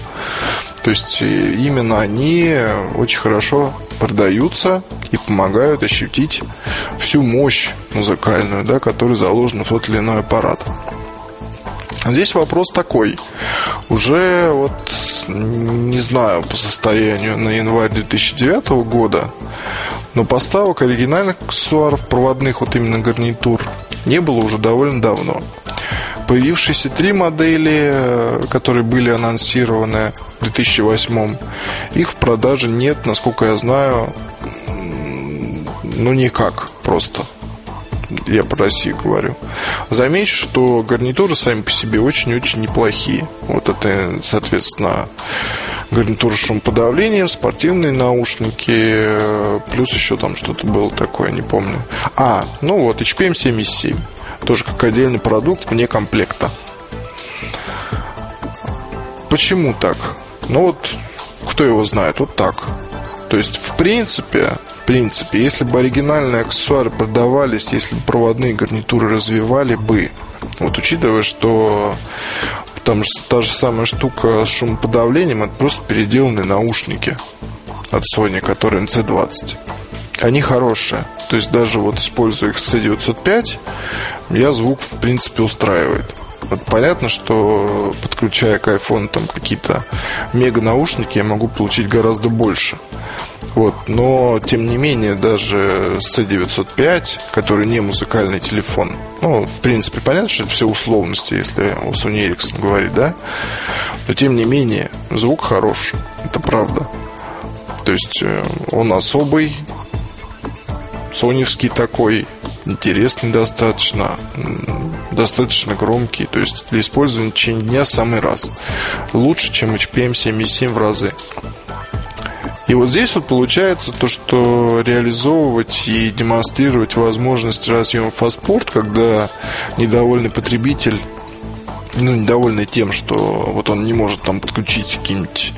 [SPEAKER 4] То есть э, именно они очень хорошо продаются и помогают ощутить всю мощь музыкальную, да, которая заложена в тот или иной аппарат. Здесь вопрос такой. Уже вот не знаю по состоянию на январь 2009 года, но поставок оригинальных аксессуаров проводных, вот именно гарнитур, не было уже довольно давно. Появившиеся три модели, которые были анонсированы в 2008, их в продаже нет, насколько я знаю, ну никак просто. Я по России говорю. Замечу, что гарнитуры сами по себе очень-очень неплохие. Вот это, соответственно, гарнитура с шумоподавлением, спортивные наушники, плюс еще там что-то было такое, не помню. А, ну вот, HPM 77 тоже как отдельный продукт вне комплекта. почему так? Ну вот, кто его знает, вот так. То есть, в принципе, в принципе, если бы оригинальные аксессуары продавались, если бы проводные гарнитуры развивали бы, вот учитывая, что там же та же самая штука с шумоподавлением, это просто переделанные наушники от Sony, которые NC20. Они хорошие. То есть даже вот используя их C905, я звук в принципе устраивает. Понятно, что подключая к iPhone там какие-то мега наушники, я могу получить гораздо больше. Вот, но тем не менее даже с C905, который не музыкальный телефон, ну, в принципе, понятно, что это все условности, если у Sony Ericsson говорить, да, но тем не менее звук хорош, это правда. То есть э, он особый, соневский такой, интересный достаточно, достаточно громкий. То есть для использования в течение дня самый раз. Лучше, чем HPM 7.7 в разы. И вот здесь вот получается то, что реализовывать и демонстрировать возможность разъема фастпорт, когда недовольный потребитель ну, недовольный тем, что вот он не может там подключить какие-нибудь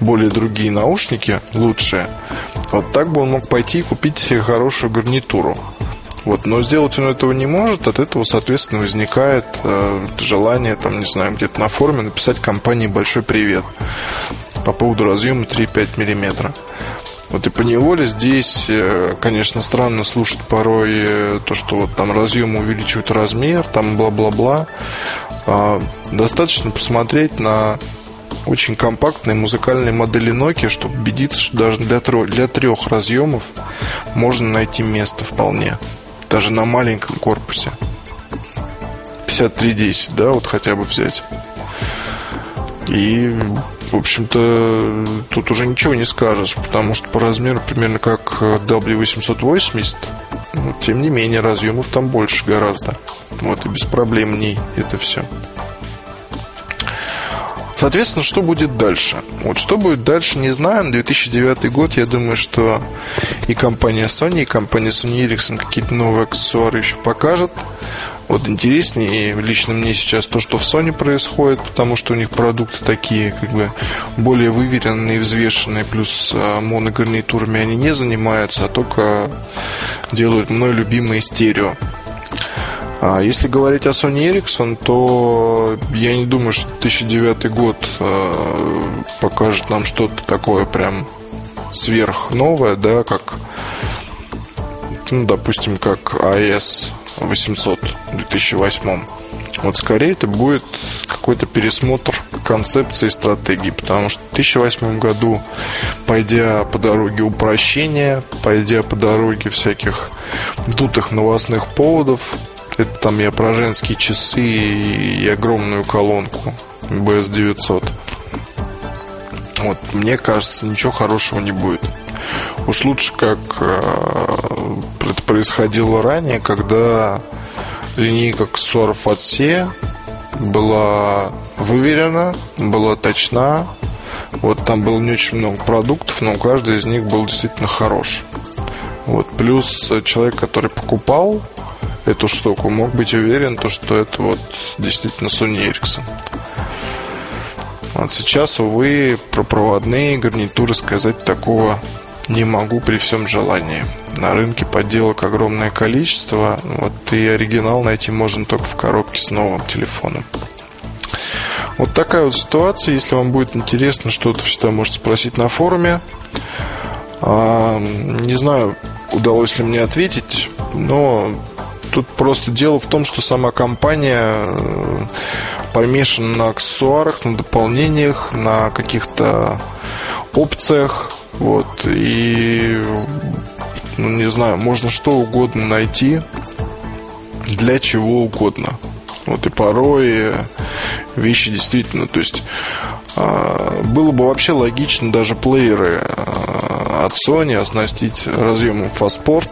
[SPEAKER 4] более другие наушники лучшие, вот так бы он мог пойти и купить себе хорошую гарнитуру. Вот, но сделать он этого не может, от этого, соответственно, возникает э, желание, там, не знаю, где-то на форуме написать компании большой привет по поводу разъема 3,5 мм. Вот и по неволе здесь, э, конечно, странно слушать порой э, то, что вот там разъем увеличивают размер, там бла-бла-бла. А, достаточно посмотреть на очень компактные музыкальные модели Nokia, чтобы убедиться, что даже для, трех, для трех разъемов можно найти место вполне. Даже на маленьком корпусе. 5310, да, вот хотя бы взять. И, в общем-то, тут уже ничего не скажешь, потому что по размеру примерно как W880, но, тем не менее, разъемов там больше гораздо. Вот и без проблем ней это все. Соответственно, что будет дальше? Вот что будет дальше, не знаю. 2009 год, я думаю, что и компания Sony, и компания Sony Ericsson какие-то новые аксессуары еще покажут. Вот интереснее лично мне сейчас то, что в Sony происходит, потому что у них продукты такие, как бы более выверенные, взвешенные, плюс а, моногарнитурами они не занимаются, а только делают мной любимые стерео. А если говорить о Sony Ericsson, то я не думаю, что 2009 год э, покажет нам что-то такое прям сверхновое, да, как, ну, допустим, как AS 800 в 2008. Вот скорее это будет какой-то пересмотр концепции и стратегии, потому что в 2008 году, пойдя по дороге упрощения, пойдя по дороге всяких дутых новостных поводов, это там я про женские часы и огромную колонку BS900. Вот, мне кажется, ничего хорошего не будет. Уж лучше, как это происходило ранее, когда линейка аксессуаров от SE была выверена, была точна. Вот там было не очень много продуктов, но каждый из них был действительно хорош. Вот. Плюс человек, который покупал эту штуку, мог быть уверен, то, что это вот действительно Sony Ericsson. Вот сейчас, увы, про проводные гарнитуры сказать такого не могу при всем желании. На рынке подделок огромное количество, вот и оригинал найти можно только в коробке с новым телефоном. Вот такая вот ситуация. Если вам будет интересно что-то, всегда можете спросить на форуме. А, не знаю, удалось ли мне ответить, но Тут просто дело в том, что сама компания э, помешана на аксессуарах, на дополнениях, на каких-то опциях. Вот. И, ну, не знаю, можно что угодно найти для чего угодно. Вот и порой вещи действительно, то есть а, было бы вообще логично даже плееры а, от Sony оснастить разъемом Fastport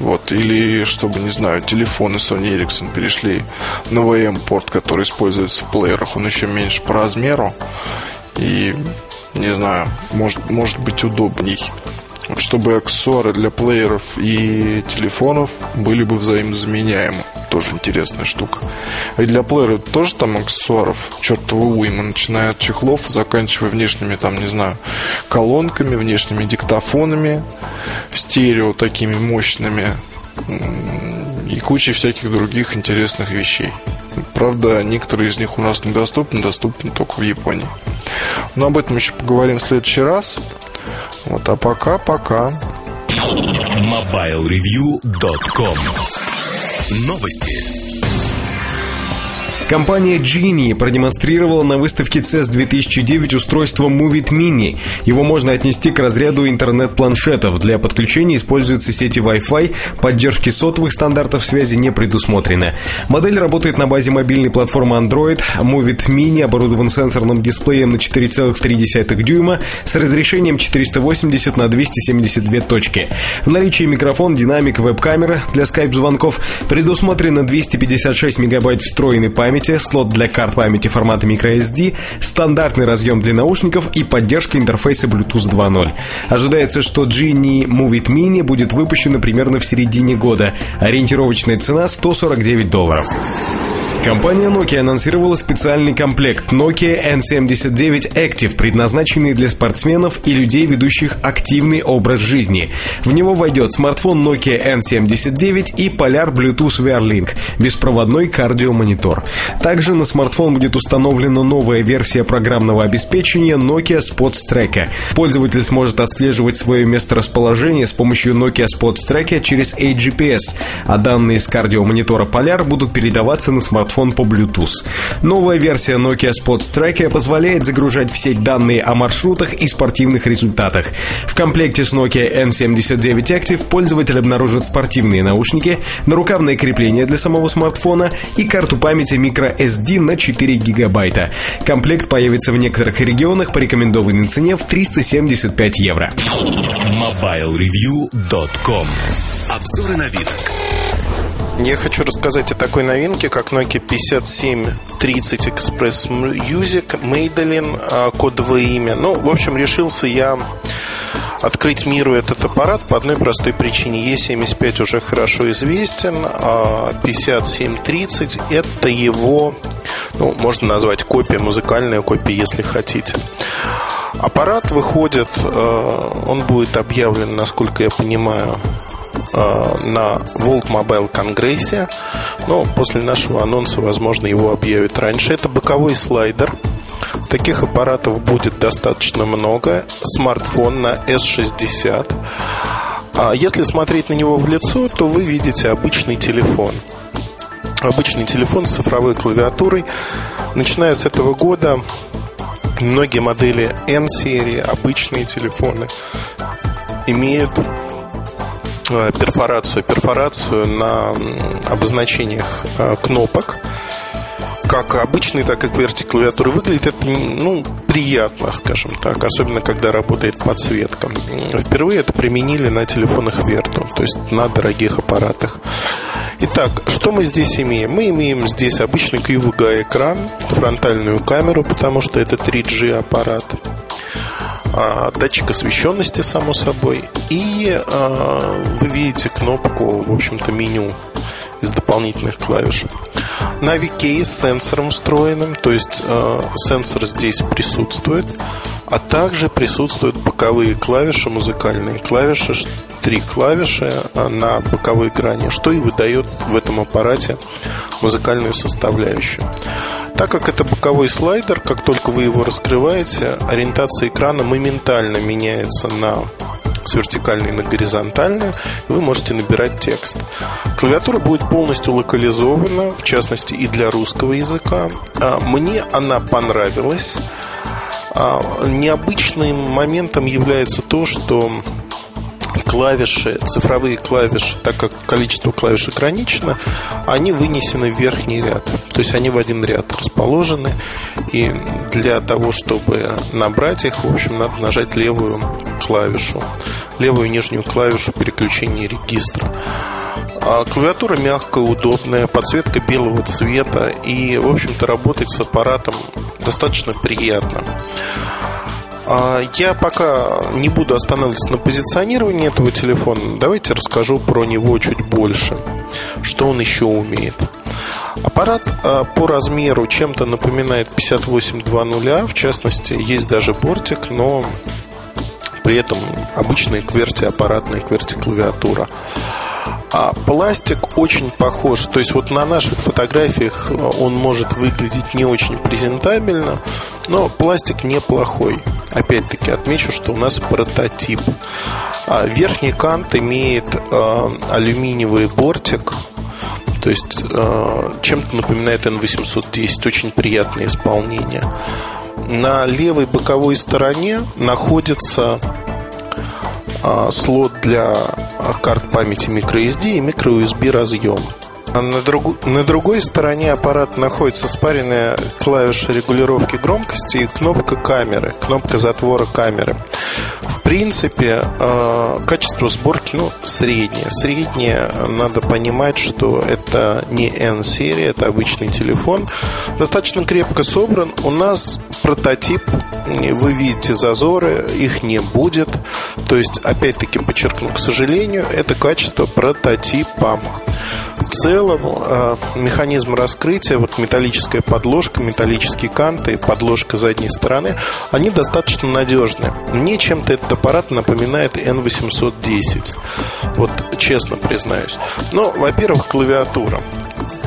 [SPEAKER 4] вот, или, чтобы, не знаю, телефоны Sony Ericsson перешли на VM-порт, который используется в плеерах, он еще меньше по размеру. И, не знаю, может, может быть удобней. Чтобы аксессуары для плееров и телефонов были бы взаимозаменяемы. тоже интересная штука. И для плеера тоже там аксессуаров чертова уйма, начиная от чехлов, заканчивая внешними, там, не знаю, колонками, внешними диктофонами, стерео такими мощными и кучей всяких других интересных вещей. Правда, некоторые из них у нас недоступны, доступны только в Японии. Но об этом еще поговорим в следующий раз. Вот, а пока, пока.
[SPEAKER 1] MobileReview.com Новости.
[SPEAKER 2] Компания Genie продемонстрировала на выставке CES 2009 устройство Movit Mini. Его можно отнести к разряду интернет-планшетов. Для подключения используются сети Wi-Fi, поддержки сотовых стандартов связи не предусмотрено. Модель работает на базе мобильной платформы Android. Movit Mini оборудован сенсорным дисплеем на 4,3 дюйма с разрешением 480 на 272 точки. В наличии микрофон, динамик, веб-камера для скайп-звонков. Предусмотрено 256 мегабайт встроенной памяти памяти, слот для карт памяти формата microSD, стандартный разъем для наушников и поддержка интерфейса Bluetooth 2.0. Ожидается, что Genie Move Mini будет выпущена примерно в середине года. Ориентировочная цена 149 долларов. Компания Nokia анонсировала специальный комплект Nokia N79 Active, предназначенный для спортсменов и людей, ведущих активный образ жизни. В него войдет смартфон Nokia N79 и Polar Bluetooth VR Link, беспроводной кардиомонитор. Также на смартфон будет установлена новая версия программного обеспечения Nokia Spots Tracker. Пользователь сможет отслеживать свое месторасположение с помощью Nokia Spots Tracker через AGPS, а данные с кардиомонитора Polar будут передаваться на смартфон смартфон по Bluetooth. Новая версия Nokia Spots Tracker позволяет загружать в сеть данные о маршрутах и спортивных результатах. В комплекте с Nokia N79 Active пользователь обнаружит спортивные наушники, нарукавное крепление для самого смартфона и карту памяти microSD на 4 гигабайта. Комплект появится в некоторых регионах по рекомендованной цене в 375 евро.
[SPEAKER 1] MobileReview.com Обзоры новинок.
[SPEAKER 3] Я хочу рассказать о такой новинке, как Nokia 5730 Express Music, Maybelline, а, кодовое имя. Ну, в общем, решился я открыть миру этот аппарат по одной простой причине. E75 уже хорошо известен, а 5730 это его, ну, можно назвать копия, музыкальная копия, если хотите. Аппарат выходит, э, он будет объявлен, насколько я понимаю, на World Mobile Конгрессе. Но после нашего анонса, возможно, его объявят раньше. Это боковой слайдер. Таких аппаратов будет достаточно много. Смартфон на S60. А если смотреть на него в лицо, то вы видите обычный телефон. Обычный телефон с цифровой клавиатурой. Начиная с этого года многие модели N-серии, обычные телефоны, имеют Э, перфорацию, перфорацию на обозначениях э, кнопок как обычный, так и QWERTY клавиатуры выглядит это ну, приятно, скажем так, особенно когда работает подсветка. Впервые это применили на телефонах Vertu, то есть на дорогих аппаратах. Итак, что мы здесь имеем? Мы имеем здесь обычный QVGA экран, фронтальную камеру, потому что это 3G аппарат датчик освещенности, само собой, и а, вы видите кнопку, в общем-то, меню из дополнительных клавиш. Navi с сенсором встроенным, то есть э, сенсор здесь присутствует, а также присутствуют боковые клавиши, музыкальные клавиши, три клавиши на боковой грани, что и выдает в этом аппарате музыкальную составляющую. Так как это боковой слайдер, как только вы его раскрываете, ориентация экрана моментально меняется на с вертикальной на горизонтальную, и вы можете набирать текст. Клавиатура будет полностью локализована, в частности и для русского языка. А, мне она понравилась. А, необычным моментом является то, что клавиши, цифровые клавиши, так как количество клавиш ограничено, они вынесены в верхний ряд. То есть они в один ряд расположены. И для того, чтобы набрать их, в общем, надо нажать левую клавишу, левую нижнюю клавишу переключения регистра. А клавиатура мягкая, удобная, подсветка белого цвета и, в общем-то, работать с аппаратом достаточно приятно. А, я пока не буду останавливаться на позиционировании этого телефона. Давайте расскажу про него чуть больше. Что он еще умеет. Аппарат а, по размеру чем-то напоминает 5820, в частности, есть даже бортик, но при этом обычная QWERTY аппаратная QWERTY клавиатура. А пластик очень похож. То есть вот на наших фотографиях он может выглядеть не очень презентабельно, но пластик неплохой. Опять-таки отмечу, что у нас прототип. А верхний кант имеет э, алюминиевый бортик, то есть э, чем-то напоминает N810, очень приятное исполнение. На левой боковой стороне находится слот для карт памяти microSD и microUSB разъем. А на, друг... на другой стороне аппарата находится спаренная клавиша регулировки громкости и кнопка камеры, кнопка затвора камеры. В принципе, э, качество сборки ну, среднее. Среднее надо понимать, что это не N-серия, это обычный телефон. Достаточно крепко собран. У нас прототип, вы видите зазоры, их не будет. То есть, опять-таки подчеркну, к сожалению, это качество прототипа. В целом э, механизм раскрытия, вот металлическая подложка, металлические канты, подложка задней стороны, они достаточно надежны. Мне чем-то этот аппарат напоминает N810. Вот честно признаюсь. Ну, во-первых, клавиатура.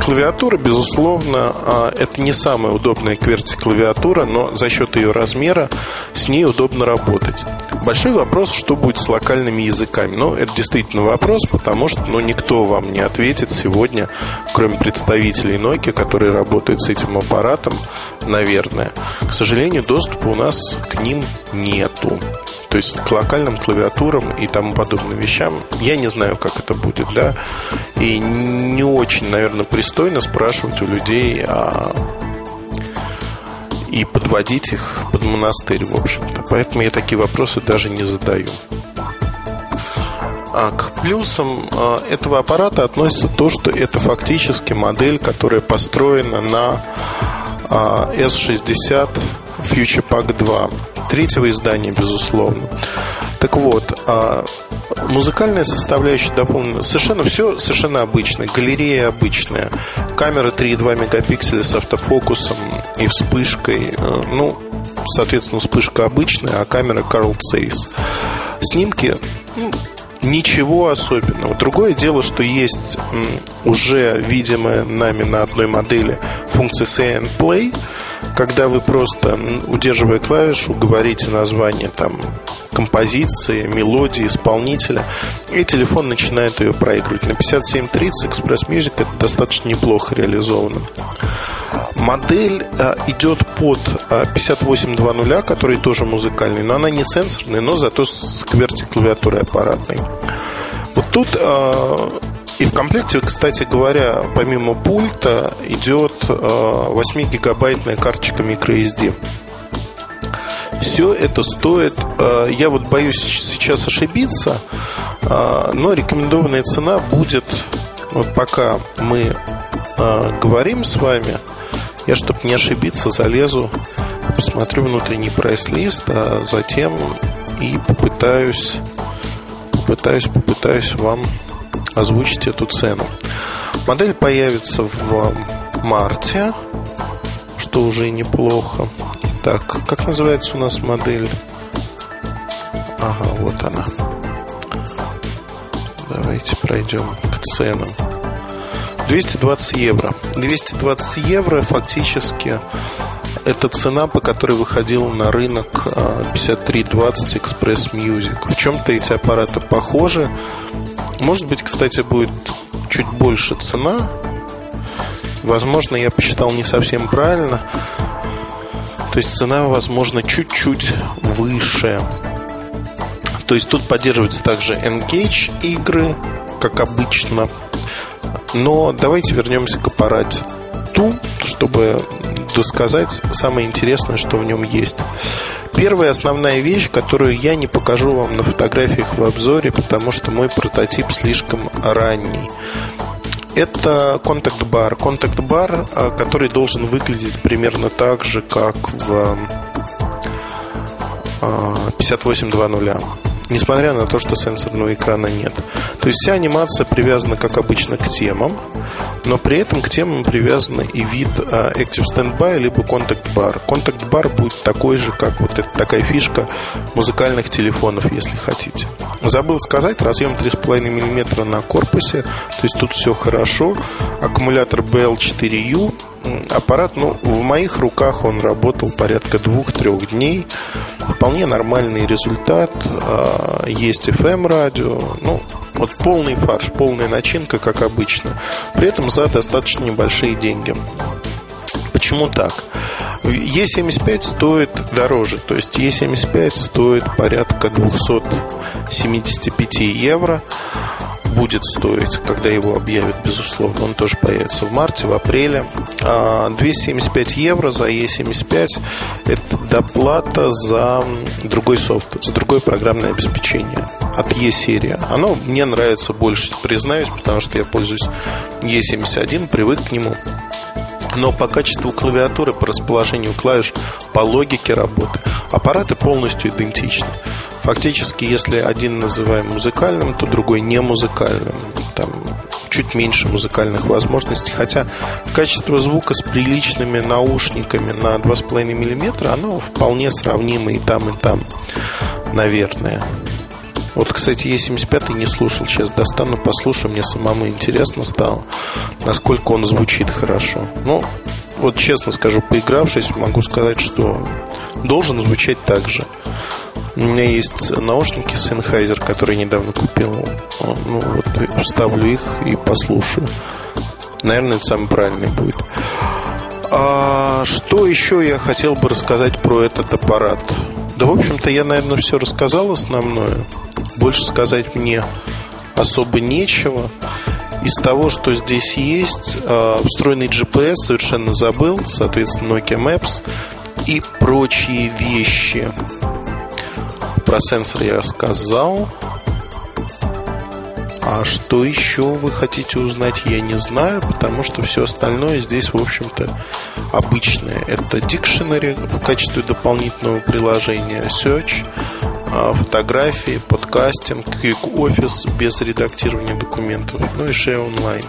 [SPEAKER 3] Клавиатура, безусловно, а, это не самая удобная QWERTY клавиатура, но за счет ее размера с ней удобно работать. Большой вопрос, что будет с локальными языками. Ну, это действительно вопрос, потому что ну, никто вам не ответит сегодня, кроме представителей Nokia, которые работают с этим аппаратом, наверное. К сожалению, доступа у нас к ним нету. То есть к локальным клавиатурам и тому подобным вещам. Я не знаю, как это будет, да. И не очень, наверное, пристойно спрашивать у людей а и подводить их под монастырь, в общем-то. Поэтому я такие вопросы даже не задаю. А к плюсам а, этого аппарата относится то, что это фактически модель, которая построена на а, S60 Future Pack 2 третьего издания, безусловно. Так вот, а, музыкальная составляющая дополнена. Совершенно все совершенно обычное. Галерея обычная. Камера 3,2 мегапикселя с автофокусом и вспышкой. Э, ну, соответственно, вспышка обычная, а камера Carl Zeiss. Снимки ну, ничего особенного. Другое дело, что есть уже видимая нами на одной модели функция Say and Play, когда вы просто, удерживая клавишу, говорите название там композиции, мелодии, исполнителя, и телефон начинает ее проигрывать. На 5730 Express Music это достаточно неплохо реализовано. Модель а, идет под а, 5820, который тоже музыкальный, но она не сенсорная, но зато с кверти клавиатурой аппаратной. Вот тут а, и в комплекте, кстати говоря, помимо пульта идет 8-гигабайтная карточка microSD. Все это стоит, я вот боюсь сейчас ошибиться, но рекомендованная цена будет, вот пока мы говорим с вами, я, чтобы не ошибиться, залезу, посмотрю внутренний прайс-лист, а затем и попытаюсь, попытаюсь, попытаюсь вам озвучить эту цену. Модель появится в марте, что уже неплохо. Так, как называется у нас модель? Ага, вот она. Давайте пройдем к ценам. 220 евро. 220 евро фактически это цена, по которой выходил на рынок 5320 Express Music. В чем-то эти аппараты похожи. Может быть, кстати, будет чуть больше цена. Возможно, я посчитал не совсем правильно. То есть цена, возможно, чуть-чуть выше. То есть тут поддерживаются также Engage игры, как обычно. Но давайте вернемся к аппарате ту, чтобы досказать самое интересное, что в нем есть. Первая основная вещь, которую я не покажу вам на фотографиях в обзоре, потому что мой прототип слишком ранний. Это контакт-бар. Контакт-бар, а, который должен выглядеть примерно так же, как в 5820 несмотря на то, что сенсорного экрана нет. То есть вся анимация привязана, как обычно, к темам, но при этом к темам привязан и вид а, Active Standby либо Contact Bar. Contact Bar будет такой же, как вот эта такая фишка музыкальных телефонов, если хотите. Забыл сказать, разъем 3,5 мм на корпусе, то есть тут все хорошо. Аккумулятор BL4U, аппарат, ну, в моих руках он работал порядка двух-трех дней. Вполне нормальный результат. Есть FM-радио. Ну, вот полный фарш, полная начинка, как обычно. При этом за достаточно небольшие деньги. Почему так? Е75 стоит дороже, то есть Е75 стоит порядка 275 евро будет стоить, когда его объявят, безусловно. Он тоже появится в марте, в апреле. 275 а, евро за E75 – это доплата за другой софт, за другое программное обеспечение от E-серии. Оно мне нравится больше, признаюсь, потому что я пользуюсь E71, привык к нему но по качеству клавиатуры, по расположению клавиш, по логике работы аппараты полностью идентичны. Фактически, если один называем музыкальным, то другой не музыкальным. Там чуть меньше музыкальных возможностей, хотя качество звука с приличными наушниками на 2,5 мм, оно вполне сравнимо и там, и там, наверное. Вот, кстати, Е75 не слушал. Сейчас достану, послушаю. Мне самому интересно стало, насколько он звучит хорошо. Ну, вот честно скажу, поигравшись, могу сказать, что должен звучать так же. У меня есть наушники Sennheiser, которые недавно купил. Ну вот, вставлю их и послушаю. Наверное, это самый правильный будет. А что еще я хотел бы рассказать про этот аппарат? Да, в общем-то, я, наверное, все рассказал основное. Больше сказать мне особо нечего. Из того, что здесь есть, а, встроенный GPS совершенно забыл, соответственно, Nokia Maps и прочие вещи. Про сенсор я рассказал. А что еще вы хотите узнать, я не знаю, потому что все остальное здесь, в общем-то, обычное. Это Dictionary в качестве дополнительного приложения, Search, а, фотографии, подкастинг, Quick Office без редактирования документов, ну и Share Online.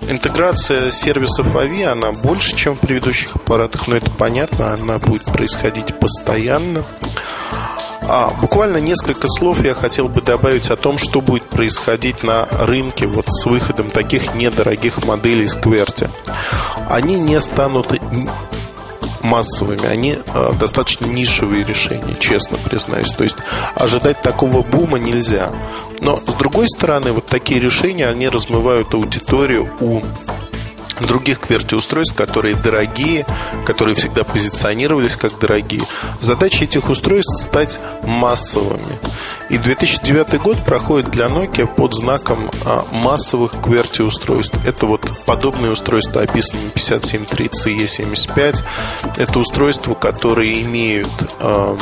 [SPEAKER 3] Интеграция сервисов AVI, она больше, чем в предыдущих аппаратах, но это понятно, она будет происходить постоянно. А, буквально несколько слов я хотел бы добавить о том, что будет происходить на рынке вот с выходом таких недорогих моделей Скверти. Они не станут массовыми, они э, достаточно нишевые решения, честно признаюсь. То есть ожидать такого бума нельзя. Но с другой стороны, вот такие решения, они размывают аудиторию у других QWERTY-устройств, которые дорогие, которые всегда позиционировались как дорогие. Задача этих устройств стать массовыми. И 2009 год проходит для Nokia под знаком а, массовых QWERTY-устройств. Это вот подобные устройства, описанные 5730 E75. Это устройства, которые имеют а,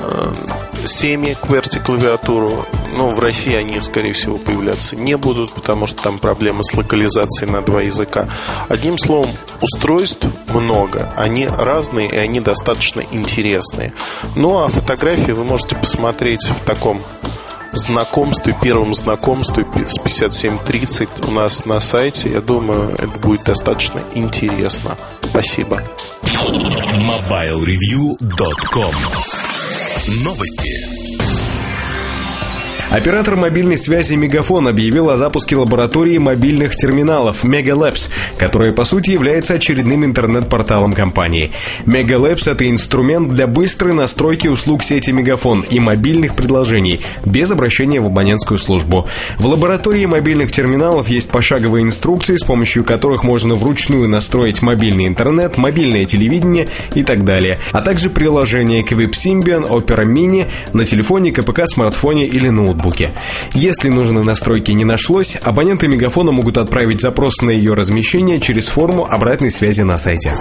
[SPEAKER 3] а, семи QWERTY клавиатуру. Ну, в России они, скорее всего, появляться не будут, потому что там проблемы с локализацией на два языка. Одним словом, устройств много. Они разные и они достаточно интересные. Ну, а фотографии вы можете посмотреть в таком знакомстве, первом знакомстве с 5730 у нас на сайте. Я думаю, это будет достаточно интересно. Спасибо.
[SPEAKER 1] mobilereview.com Новости.
[SPEAKER 2] Оператор мобильной связи Мегафон объявил о запуске лаборатории мобильных терминалов Megalabs, которая по сути является очередным интернет-порталом компании. Megalabs – это инструмент для быстрой настройки услуг сети Мегафон и мобильных предложений без обращения в абонентскую службу. В лаборатории мобильных терминалов есть пошаговые инструкции, с помощью которых можно вручную настроить мобильный интернет, мобильное телевидение и так далее, а также приложение к Symbian, Opera Mini на телефоне, КПК, смартфоне или ноутбуке ноутбуке. Если нужной настройки не нашлось, абоненты Мегафона могут отправить запрос на ее размещение через форму обратной связи на сайте.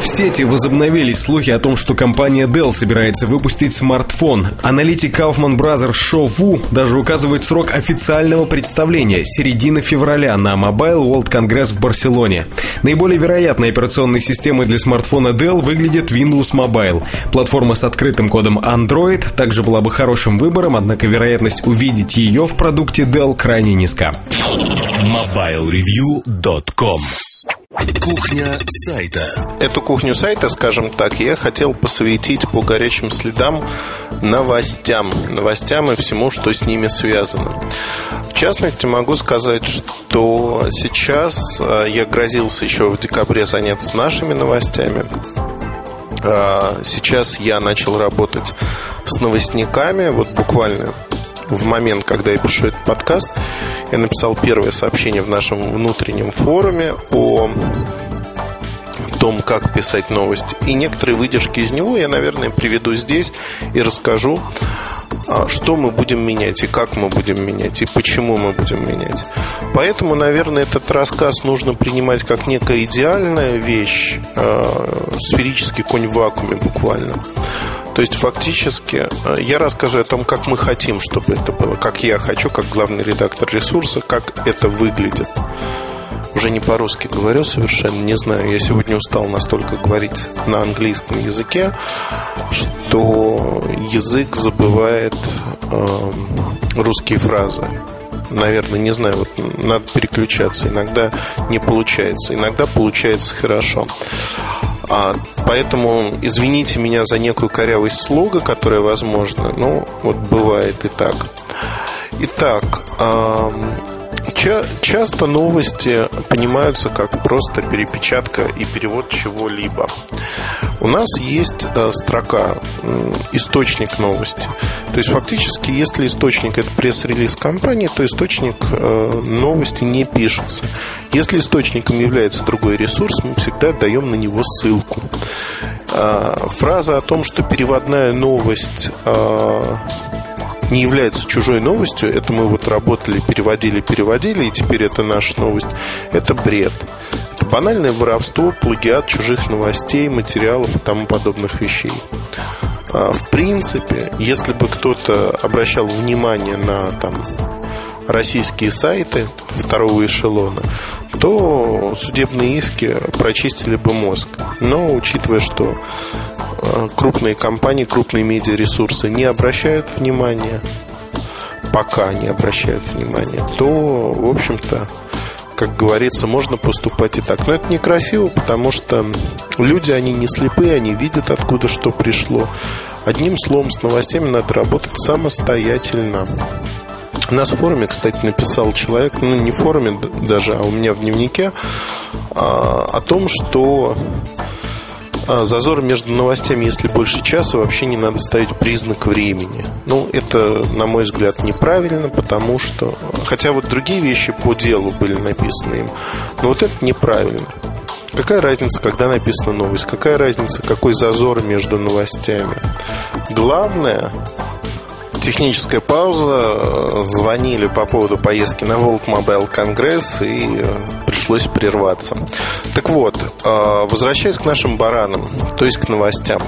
[SPEAKER 2] В сети возобновились слухи о том, что компания Dell собирается выпустить смартфон. Аналитик Kaufman Brothers Шо Ву даже указывает срок официального представления – середина февраля на Mobile World Congress в Барселоне. Наиболее вероятной операционной системой для смартфона Dell выглядит Windows Mobile. Платформа с открытым кодом Android также была бы хорошим выбором, однако вероятность увидеть ее в продукте Dell крайне низка.
[SPEAKER 1] MobileReview.com Кухня сайта.
[SPEAKER 3] Эту кухню сайта, скажем так, я хотел посвятить по горячим следам новостям. Новостям и всему, что с ними связано. В частности, могу сказать, что сейчас э, я грозился еще в декабре заняться нашими новостями. А, сейчас я начал работать с новостниками, вот буквально в момент, когда я пишу этот подкаст, я написал первое сообщение в нашем внутреннем форуме о том, как писать новости. И некоторые выдержки из него я, наверное, приведу здесь и расскажу, а, что мы будем менять и как мы будем менять и почему мы будем менять. Поэтому, наверное, этот рассказ нужно принимать как некая идеальная вещь, э, сферический конь в вакууме буквально. То есть фактически э, я рассказываю о том, как мы хотим, чтобы это было, как я хочу, как главный редактор ресурса, как это выглядит. Уже не по-русски говорю совершенно, не знаю. Я сегодня устал настолько говорить на английском языке, что язык забывает э, русские фразы наверное, не знаю, вот надо переключаться. Иногда не получается, иногда получается хорошо. А, поэтому извините меня за некую корявость слога, которая возможна. Ну, вот бывает и так. Итак, Ча- часто новости понимаются как просто перепечатка и перевод чего-либо. У нас есть э, строка источник новости. То есть фактически, если источник это пресс-релиз компании, то источник э, новости не пишется. Если источником является другой ресурс, мы всегда даем на него ссылку. Э, фраза о том, что переводная новость э, не является чужой новостью, это мы вот работали, переводили, переводили, и теперь это наша новость, это бред. Это банальное воровство, плагиат чужих новостей, материалов и тому подобных вещей. А, в принципе, если бы кто-то обращал внимание на там, российские сайты второго эшелона, то судебные иски прочистили бы мозг. Но учитывая, что Э, крупные компании, крупные медиаресурсы не обращают внимания, пока не обращают внимания, то, в общем-то, как говорится, можно поступать и так. Но это некрасиво, потому что люди, они не слепые, они видят, откуда что пришло. Одним словом, с новостями надо работать самостоятельно. У нас в форуме, кстати, написал человек, ну не в форуме даже, а у меня в дневнике, а, о том, что а, зазор между новостями, если больше часа, вообще не надо ставить признак времени. Ну, это, на мой взгляд, неправильно, потому что... Хотя вот другие вещи по делу были написаны им, но вот это неправильно. Какая разница, когда написана новость? Какая разница, какой зазор между новостями? Главное, техническая пауза. Звонили по поводу поездки на World Mobile Congress и пришлось прерваться. Так вот, а, возвращаясь к нашим баранам, то есть к новостям.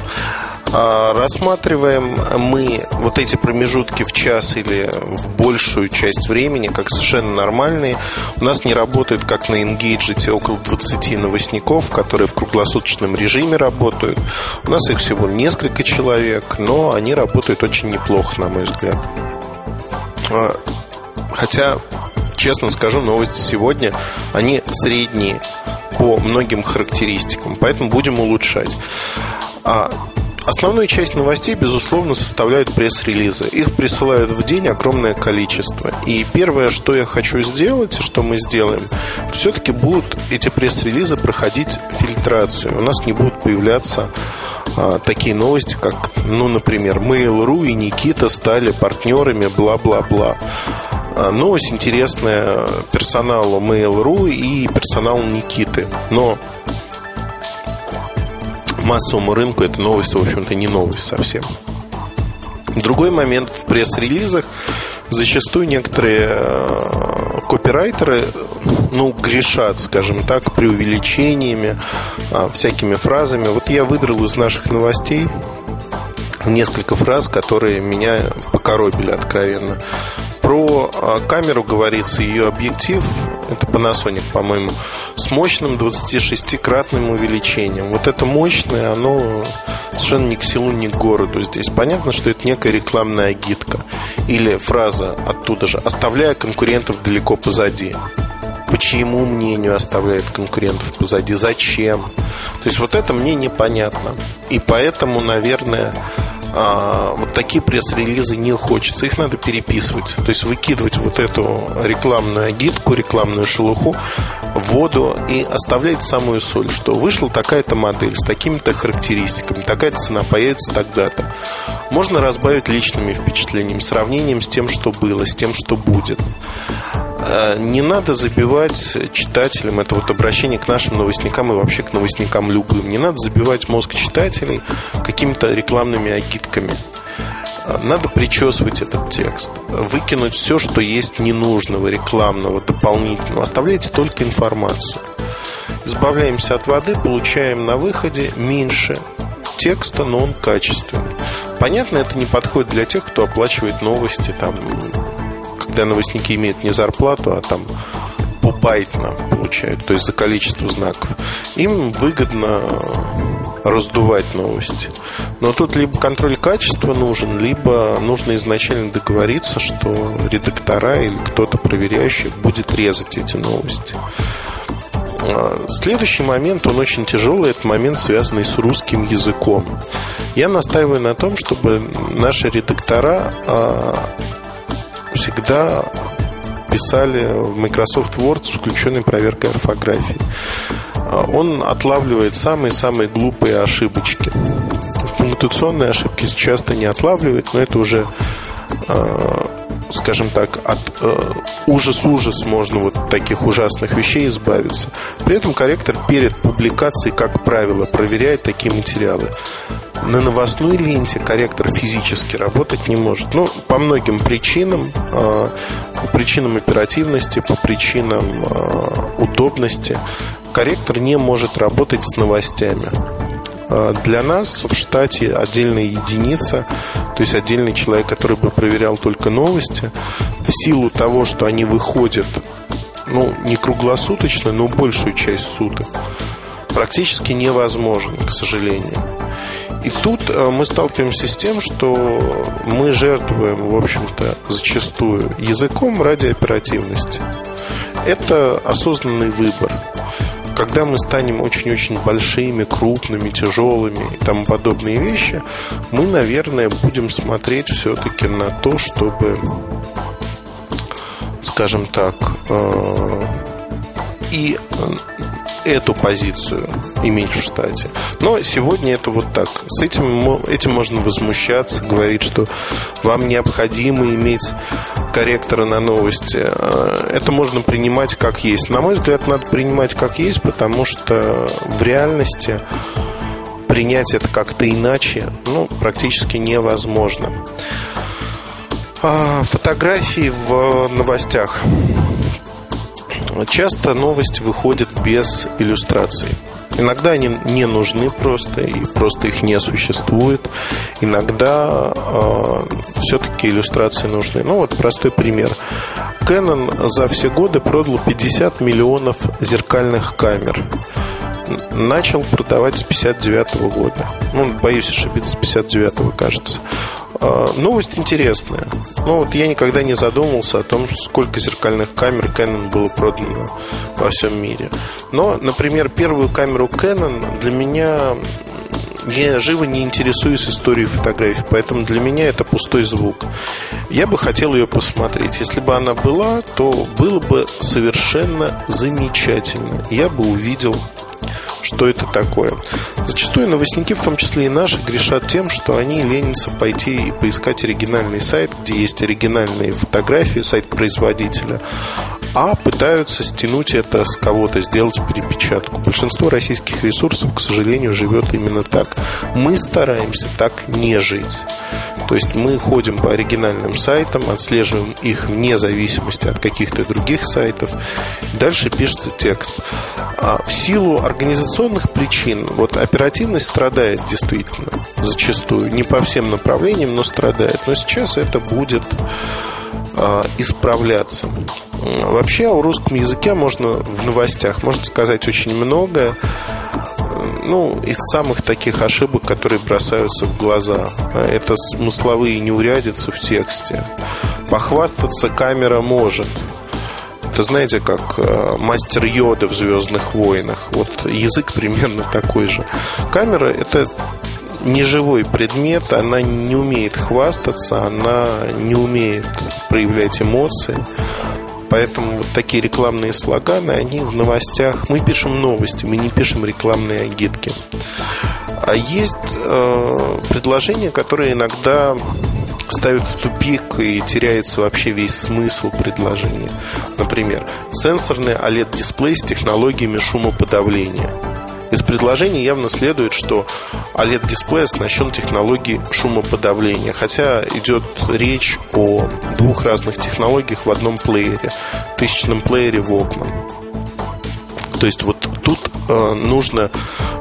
[SPEAKER 3] А, рассматриваем мы вот эти промежутки в час или в большую часть времени как совершенно нормальные. У нас не работает, как на Engage, около 20 новостников, которые в круглосуточном режиме работают. У нас их всего несколько человек, но они работают очень неплохо, на мой взгляд. А, хотя честно скажу, новости сегодня, они средние по многим характеристикам, поэтому будем улучшать. А Основную часть новостей, безусловно, составляют пресс-релизы. Их присылают в день огромное количество. И первое, что я хочу сделать, что мы сделаем, все-таки будут эти пресс-релизы проходить фильтрацию. У нас не будут появляться а, такие новости, как, ну, например, Mail.ru и Никита стали партнерами, бла-бла-бла. А, новость интересная персоналу Mail.ru и персоналу Никиты. Но массовому рынку эта новость, в общем-то, не новость совсем. Другой момент в пресс-релизах зачастую некоторые э, копирайтеры, ну, грешат, скажем так, преувеличениями, а, всякими фразами. Вот я выдрал из наших новостей несколько фраз, которые меня покоробили откровенно. Про а, камеру говорится, ее объектив, это Panasonic, по-моему, с мощным 26-кратным увеличением. Вот это мощное, оно совершенно ни к селу, ни к городу здесь. Понятно, что это некая рекламная агитка. Или фраза оттуда же «оставляя конкурентов далеко позади». По чьему мнению оставляет конкурентов позади? Зачем? То есть вот это мне непонятно. И поэтому, наверное, а, вот такие пресс-релизы не хочется. Их надо переписывать. То есть выкидывать вот эту рекламную агитку, рекламную шелуху в воду и оставлять самую соль, что вышла такая-то модель с такими-то характеристиками, такая-то цена появится тогда-то. Можно разбавить личными впечатлениями, сравнением с тем, что было, с тем, что будет. А, не надо забивать читателям, это вот обращение к нашим новостникам и вообще к новостникам любым, не надо забивать мозг читателей какими-то рекламными агитками. А, надо причесывать этот текст, выкинуть все, что есть ненужного, рекламного, дополнительного. Оставляйте только информацию. Избавляемся от воды, получаем на выходе меньше текста, но он качественный. Понятно, это не подходит для тех, кто оплачивает новости, там, когда новостники имеют не зарплату, а там побайтно получают, то есть за количество знаков, им выгодно раздувать новости. Но тут либо контроль качества нужен, либо нужно изначально договориться, что редактора или кто-то проверяющий будет резать эти новости. А, следующий момент, он очень тяжелый, это момент, связанный с русским языком. Я настаиваю на том, чтобы наши редактора а, всегда писали в Microsoft Word с включенной проверкой орфографии. А, он отлавливает самые-самые глупые ошибочки. Пунктуационные ошибки часто не отлавливает, но это уже а, скажем так, от э, ужас-ужас можно вот таких ужасных вещей избавиться. При этом корректор перед публикацией, как правило, проверяет такие материалы на новостной ленте корректор физически работать не может. Ну, по многим причинам, а, по причинам оперативности, по причинам а, удобности, корректор не может работать с новостями. А, для нас в штате отдельная единица, то есть отдельный человек, который бы проверял только новости, в силу того, что они выходят, ну, не круглосуточно, но большую часть суток, практически невозможен, к сожалению. И тут э, мы сталкиваемся с тем, что мы жертвуем, в общем-то, зачастую языком ради оперативности. Это осознанный выбор. Когда мы станем очень-очень большими, крупными, тяжелыми и тому подобные вещи, мы, наверное, будем смотреть все-таки на то, чтобы, скажем так, э, и эту позицию иметь в штате. Но сегодня это вот так. С этим, этим можно возмущаться, говорить, что вам необходимо иметь корректора на новости. А, это можно принимать как есть. На мой взгляд, надо принимать как есть, потому что в реальности принять это как-то иначе ну, практически невозможно. А, фотографии в новостях. Часто новости выходят без иллюстраций. Иногда они не нужны просто, и просто их не существует. Иногда э, все-таки иллюстрации нужны. Ну вот простой пример. Canon за все годы продал 50 миллионов зеркальных камер начал продавать с 59 года. Ну, боюсь ошибиться, с 59 кажется. А, новость интересная. Ну, вот я никогда не задумывался о том, сколько зеркальных камер Canon было продано во всем мире. Но, например, первую камеру Canon для меня я живо не интересуюсь историей фотографий, поэтому для меня это пустой звук. Я бы хотел ее посмотреть. Если бы она была, то было бы совершенно замечательно. Я бы увидел что это такое. Зачастую новостники, в том числе и наши, грешат тем, что они ленятся пойти и поискать оригинальный сайт, где есть оригинальные фотографии, сайт производителя, а пытаются стянуть это с кого-то, сделать перепечатку. Большинство российских ресурсов, к сожалению, живет именно так. Мы стараемся так не жить. То есть мы ходим по оригинальным сайтам, отслеживаем их вне зависимости от каких-то других сайтов. Дальше пишется текст. А в силу организационных причин вот оперативность страдает действительно зачастую. Не по всем направлениям, но страдает. Но сейчас это будет а, исправляться. Вообще о русском языке можно в новостях, можно сказать очень многое. Ну, из самых таких ошибок, которые бросаются в глаза. Это смысловые неурядицы в тексте. Похвастаться камера может. Это знаете, как э, мастер Йода в Звездных войнах. Вот язык примерно такой же. Камера это неживой предмет, она не умеет хвастаться, она не умеет проявлять эмоции. Поэтому вот такие рекламные слоганы, они в новостях. Мы пишем новости, мы не пишем рекламные агитки. А есть э, предложения, которые иногда ставят в тупик и теряется вообще весь смысл предложения. Например, сенсорный OLED-дисплей с технологиями шумоподавления – из предложения явно следует, что OLED-дисплей оснащен технологией шумоподавления, хотя идет речь о двух разных технологиях в одном плеере, тысячном плеере Walkman. То есть вот тут э, нужно,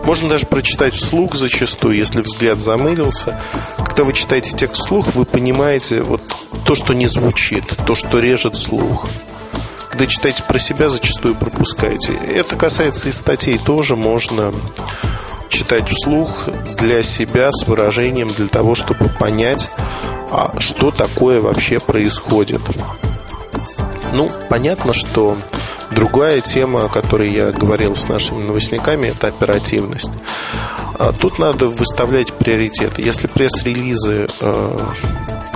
[SPEAKER 3] можно даже прочитать вслух зачастую, если взгляд замылился. Когда вы читаете текст вслух, вы понимаете вот то, что не звучит, то, что режет слух когда читаете про себя, зачастую пропускаете. Это касается и статей тоже. Можно читать вслух для себя с выражением, для того, чтобы понять, а что такое вообще происходит. Ну, понятно, что другая тема, о которой я говорил с нашими новостниками, это оперативность. А тут надо выставлять приоритеты. Если пресс-релизы э,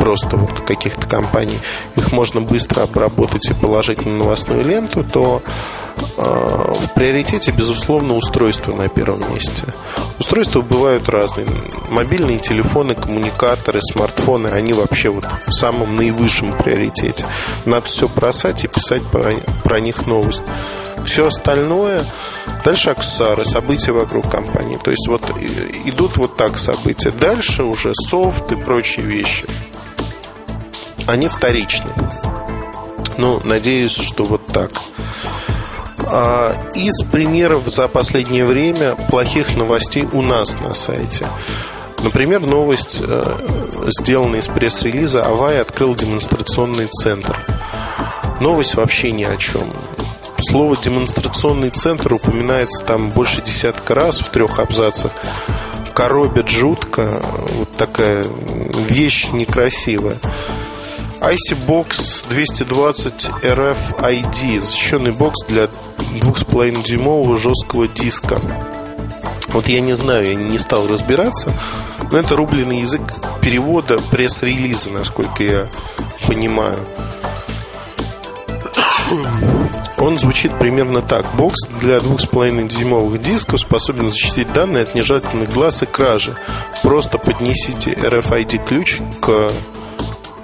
[SPEAKER 3] просто вот каких-то компаний, их можно быстро обработать и положить на новостную ленту, то э, в приоритете, безусловно, устройство на первом месте. Устройства бывают разные. Мобильные телефоны, коммуникаторы, смартфоны, они вообще вот в самом наивысшем приоритете. Надо все бросать и писать про, про них новость. Все остальное Дальше аксессуары, события вокруг компании. То есть вот идут вот так события. Дальше уже софт и прочие вещи они вторичны. Ну, надеюсь, что вот так. А, из примеров за последнее время плохих новостей у нас на сайте. Например, новость, э, сделанная из пресс-релиза, Авай открыл демонстрационный центр. Новость вообще ни о чем. Слово демонстрационный центр упоминается там больше десятка раз в трех абзацах. Коробит жутко. Вот такая вещь некрасивая. IC-Box 220 RFID Защищенный бокс для 2,5-дюймового жесткого диска Вот я не знаю, я не стал разбираться Но это рубленый язык перевода пресс-релиза, насколько я понимаю он звучит примерно так. Бокс для 2,5-дюймовых дисков способен защитить данные от нежелательных глаз и кражи. Просто поднесите RFID-ключ к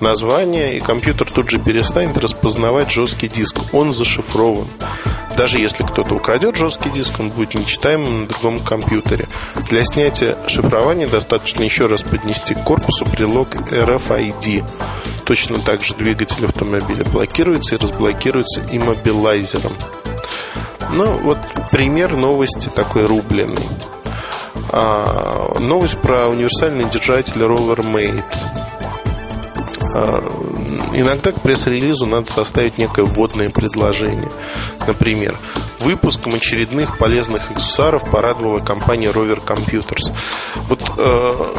[SPEAKER 3] название, и компьютер тут же перестанет распознавать жесткий диск. Он зашифрован. Даже если кто-то украдет жесткий диск, он будет нечитаемым на другом компьютере. Для снятия шифрования достаточно еще раз поднести к корпусу прилог RFID. Точно так же двигатель автомобиля блокируется и разблокируется иммобилайзером. Ну, вот пример новости такой рубленый. А, новость про универсальный держатель RoverMate. А, иногда к пресс-релизу надо составить некое вводное предложение. Например, выпуском очередных полезных аксессуаров порадовала компания Rover Computers. Вот э,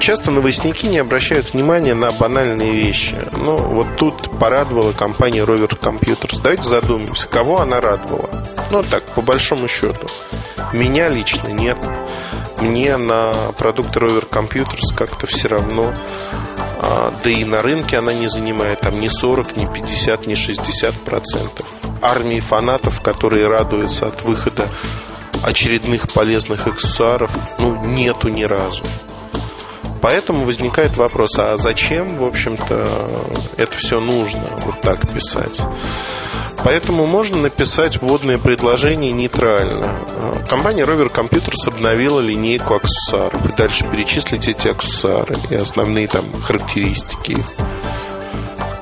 [SPEAKER 3] часто новостники не обращают внимания на банальные вещи. Но вот тут порадовала компания Rover Computers. Давайте задумаемся, кого она радовала. Ну так, по большому счету. Меня лично нет. Мне на продукты Rover Computers как-то все равно а, да и на рынке она не занимает там ни 40, ни 50, ни 60 процентов. Армии фанатов, которые радуются от выхода очередных полезных аксессуаров, ну, нету ни разу. Поэтому возникает вопрос, а зачем, в общем-то, это все нужно вот так писать? Поэтому можно написать вводное предложение нейтрально. Компания Rover Computers обновила линейку аксессуаров. И дальше перечислить эти аксессуары и основные там характеристики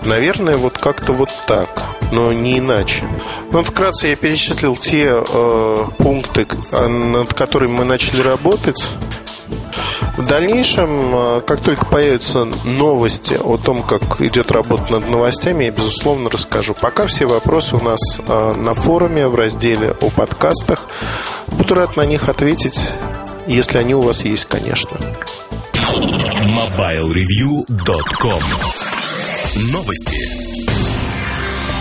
[SPEAKER 3] Наверное, вот как-то вот так, но не иначе. Ну, вкратце я перечислил те э, пункты, над которыми мы начали работать. В дальнейшем, э, как только появятся новости о том, как идет работа над новостями, я, безусловно, расскажу. Пока все вопросы у нас э, на форуме в разделе о подкастах. Буду рад на них ответить, если они у вас есть, конечно.
[SPEAKER 1] MobileReview.com Новости.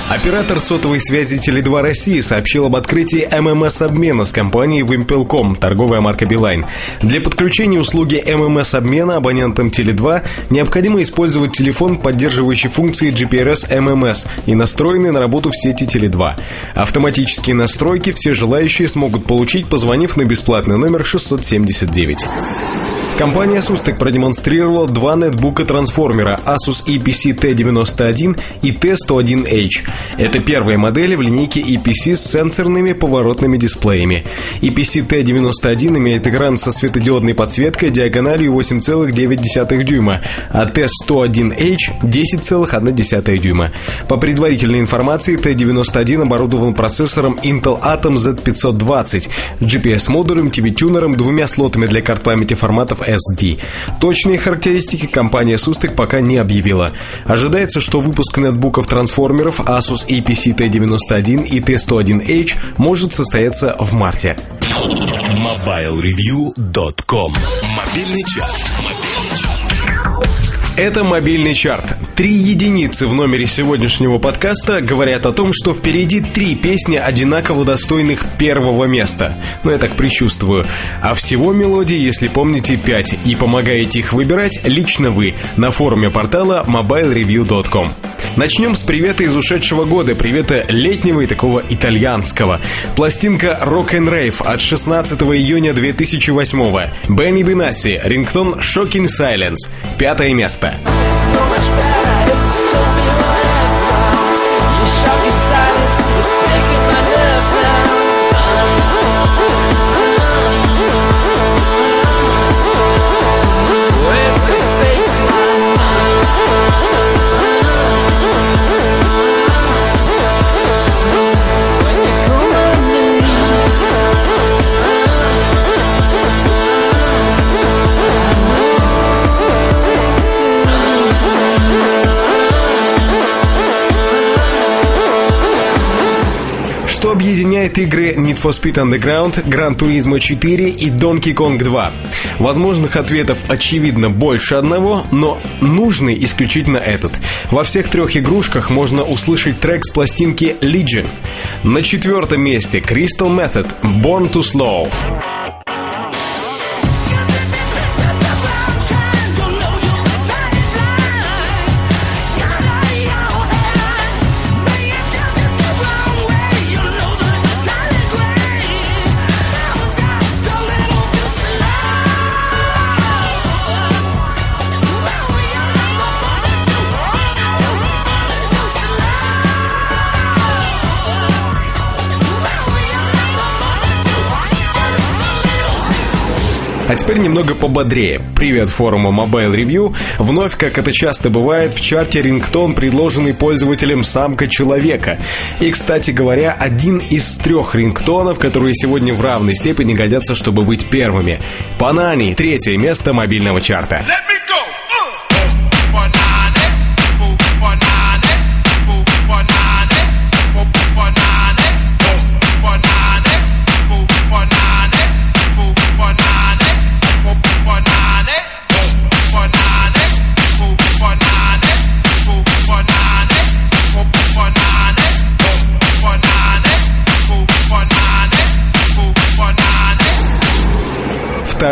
[SPEAKER 2] Оператор сотовой связи Теле2 России сообщил об открытии ММС-обмена с компанией Wimpel.com, торговая марка Билайн. Для подключения услуги ММС-обмена абонентам Теле2 необходимо использовать телефон, поддерживающий функции GPRS MMS и настроенный на работу в сети Теле2. Автоматические настройки все желающие смогут получить, позвонив на бесплатный номер 679. Компания Asus продемонстрировала два нетбука-трансформера Asus EPC T91 и T101H. Это первые модели в линейке EPC с сенсорными поворотными дисплеями. EPC T91 имеет экран со светодиодной подсветкой диагональю 8,9 дюйма, а T101H 10,1 дюйма. По предварительной информации, T91 оборудован процессором Intel Atom Z520, GPS-модулем, TV-тюнером, двумя слотами для карт памяти форматов SD. Точные характеристики компания Sustek пока не объявила. Ожидается, что выпуск нетбуков-трансформеров Asus EPC T91 и T101H может состояться в марте.
[SPEAKER 1] MobileReview.com Мобильный час.
[SPEAKER 2] Это мобильный чарт. Три единицы в номере сегодняшнего подкаста говорят о том, что впереди три песни одинаково достойных первого места. Ну, я так предчувствую. А всего мелодий, если помните, пять. И помогаете их выбирать лично вы на форуме портала mobilereview.com. Начнем с привета из ушедшего года, привета летнего и такого итальянского. Пластинка Rock and Rave от 16 июня 2008 Бенни Бенаси, рингтон Shocking Silence, пятое место. Café. Объединяет игры Need for Speed Underground, Gran Turismo 4 и Donkey Kong 2. Возможных ответов очевидно больше одного, но нужный исключительно этот. Во всех трех игрушках можно услышать трек с пластинки Legion. На четвертом месте Crystal Method Born to Slow. А теперь немного пободрее. Привет форума Mobile Review. Вновь, как это часто бывает, в чарте рингтон, предложенный пользователем самка человека. И, кстати говоря, один из трех рингтонов, которые сегодня в равной степени годятся, чтобы быть первыми. Панани, третье место мобильного чарта. Let me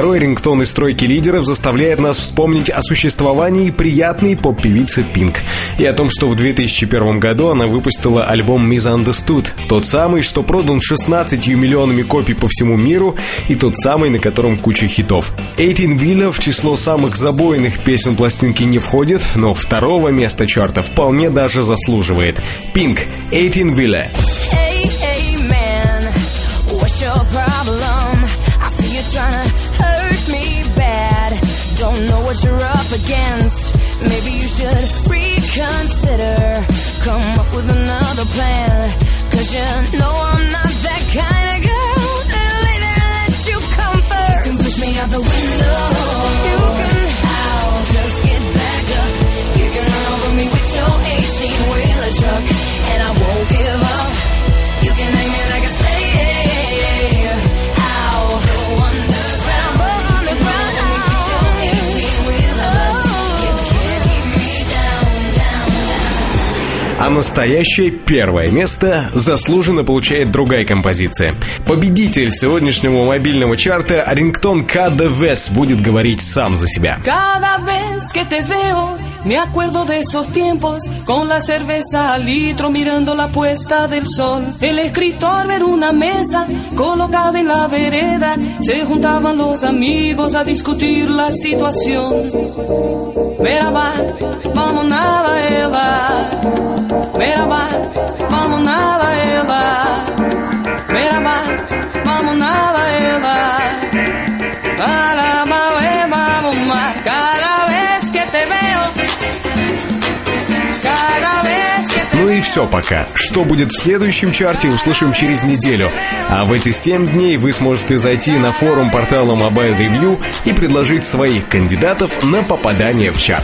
[SPEAKER 2] второй рингтон из стройки лидеров заставляет нас вспомнить о существовании приятной поп-певицы Пинк и о том, что в 2001 году она выпустила альбом Misunderstood, тот самый, что продан 16 миллионами копий по всему миру и тот самый, на котором куча хитов. 18 Villa в число самых забойных песен пластинки не входит, но второго места чарта вполне даже заслуживает. Pink, 18 Villa.
[SPEAKER 5] Hey, hey, man, what's your? Don't know what you're up against. Maybe you should reconsider. Come up with another plan. Cause you know I'm not that kind of girl that later lets you comfort. You can push me out the window.
[SPEAKER 2] А настоящее первое место заслуженно получает другая композиция. Победитель сегодняшнего мобильного чарта Рингтон КДВС будет говорить сам за себя.
[SPEAKER 6] Me acuerdo de esos tiempos, con la cerveza al litro mirando la puesta del sol. El escritor ver una mesa colocada en la vereda, se juntaban los amigos a discutir la situación. Merhaba, vamos nada, Eva. Merhaba, vamos nada, Eva. Merhaba, vamos nada, Eva. Para, vamos más. Cada vez que te veo,
[SPEAKER 2] Ну и все пока. Что будет в следующем чарте, услышим через неделю. А в эти 7 дней вы сможете зайти на форум портала Mobile Review и предложить своих кандидатов на попадание в чарт.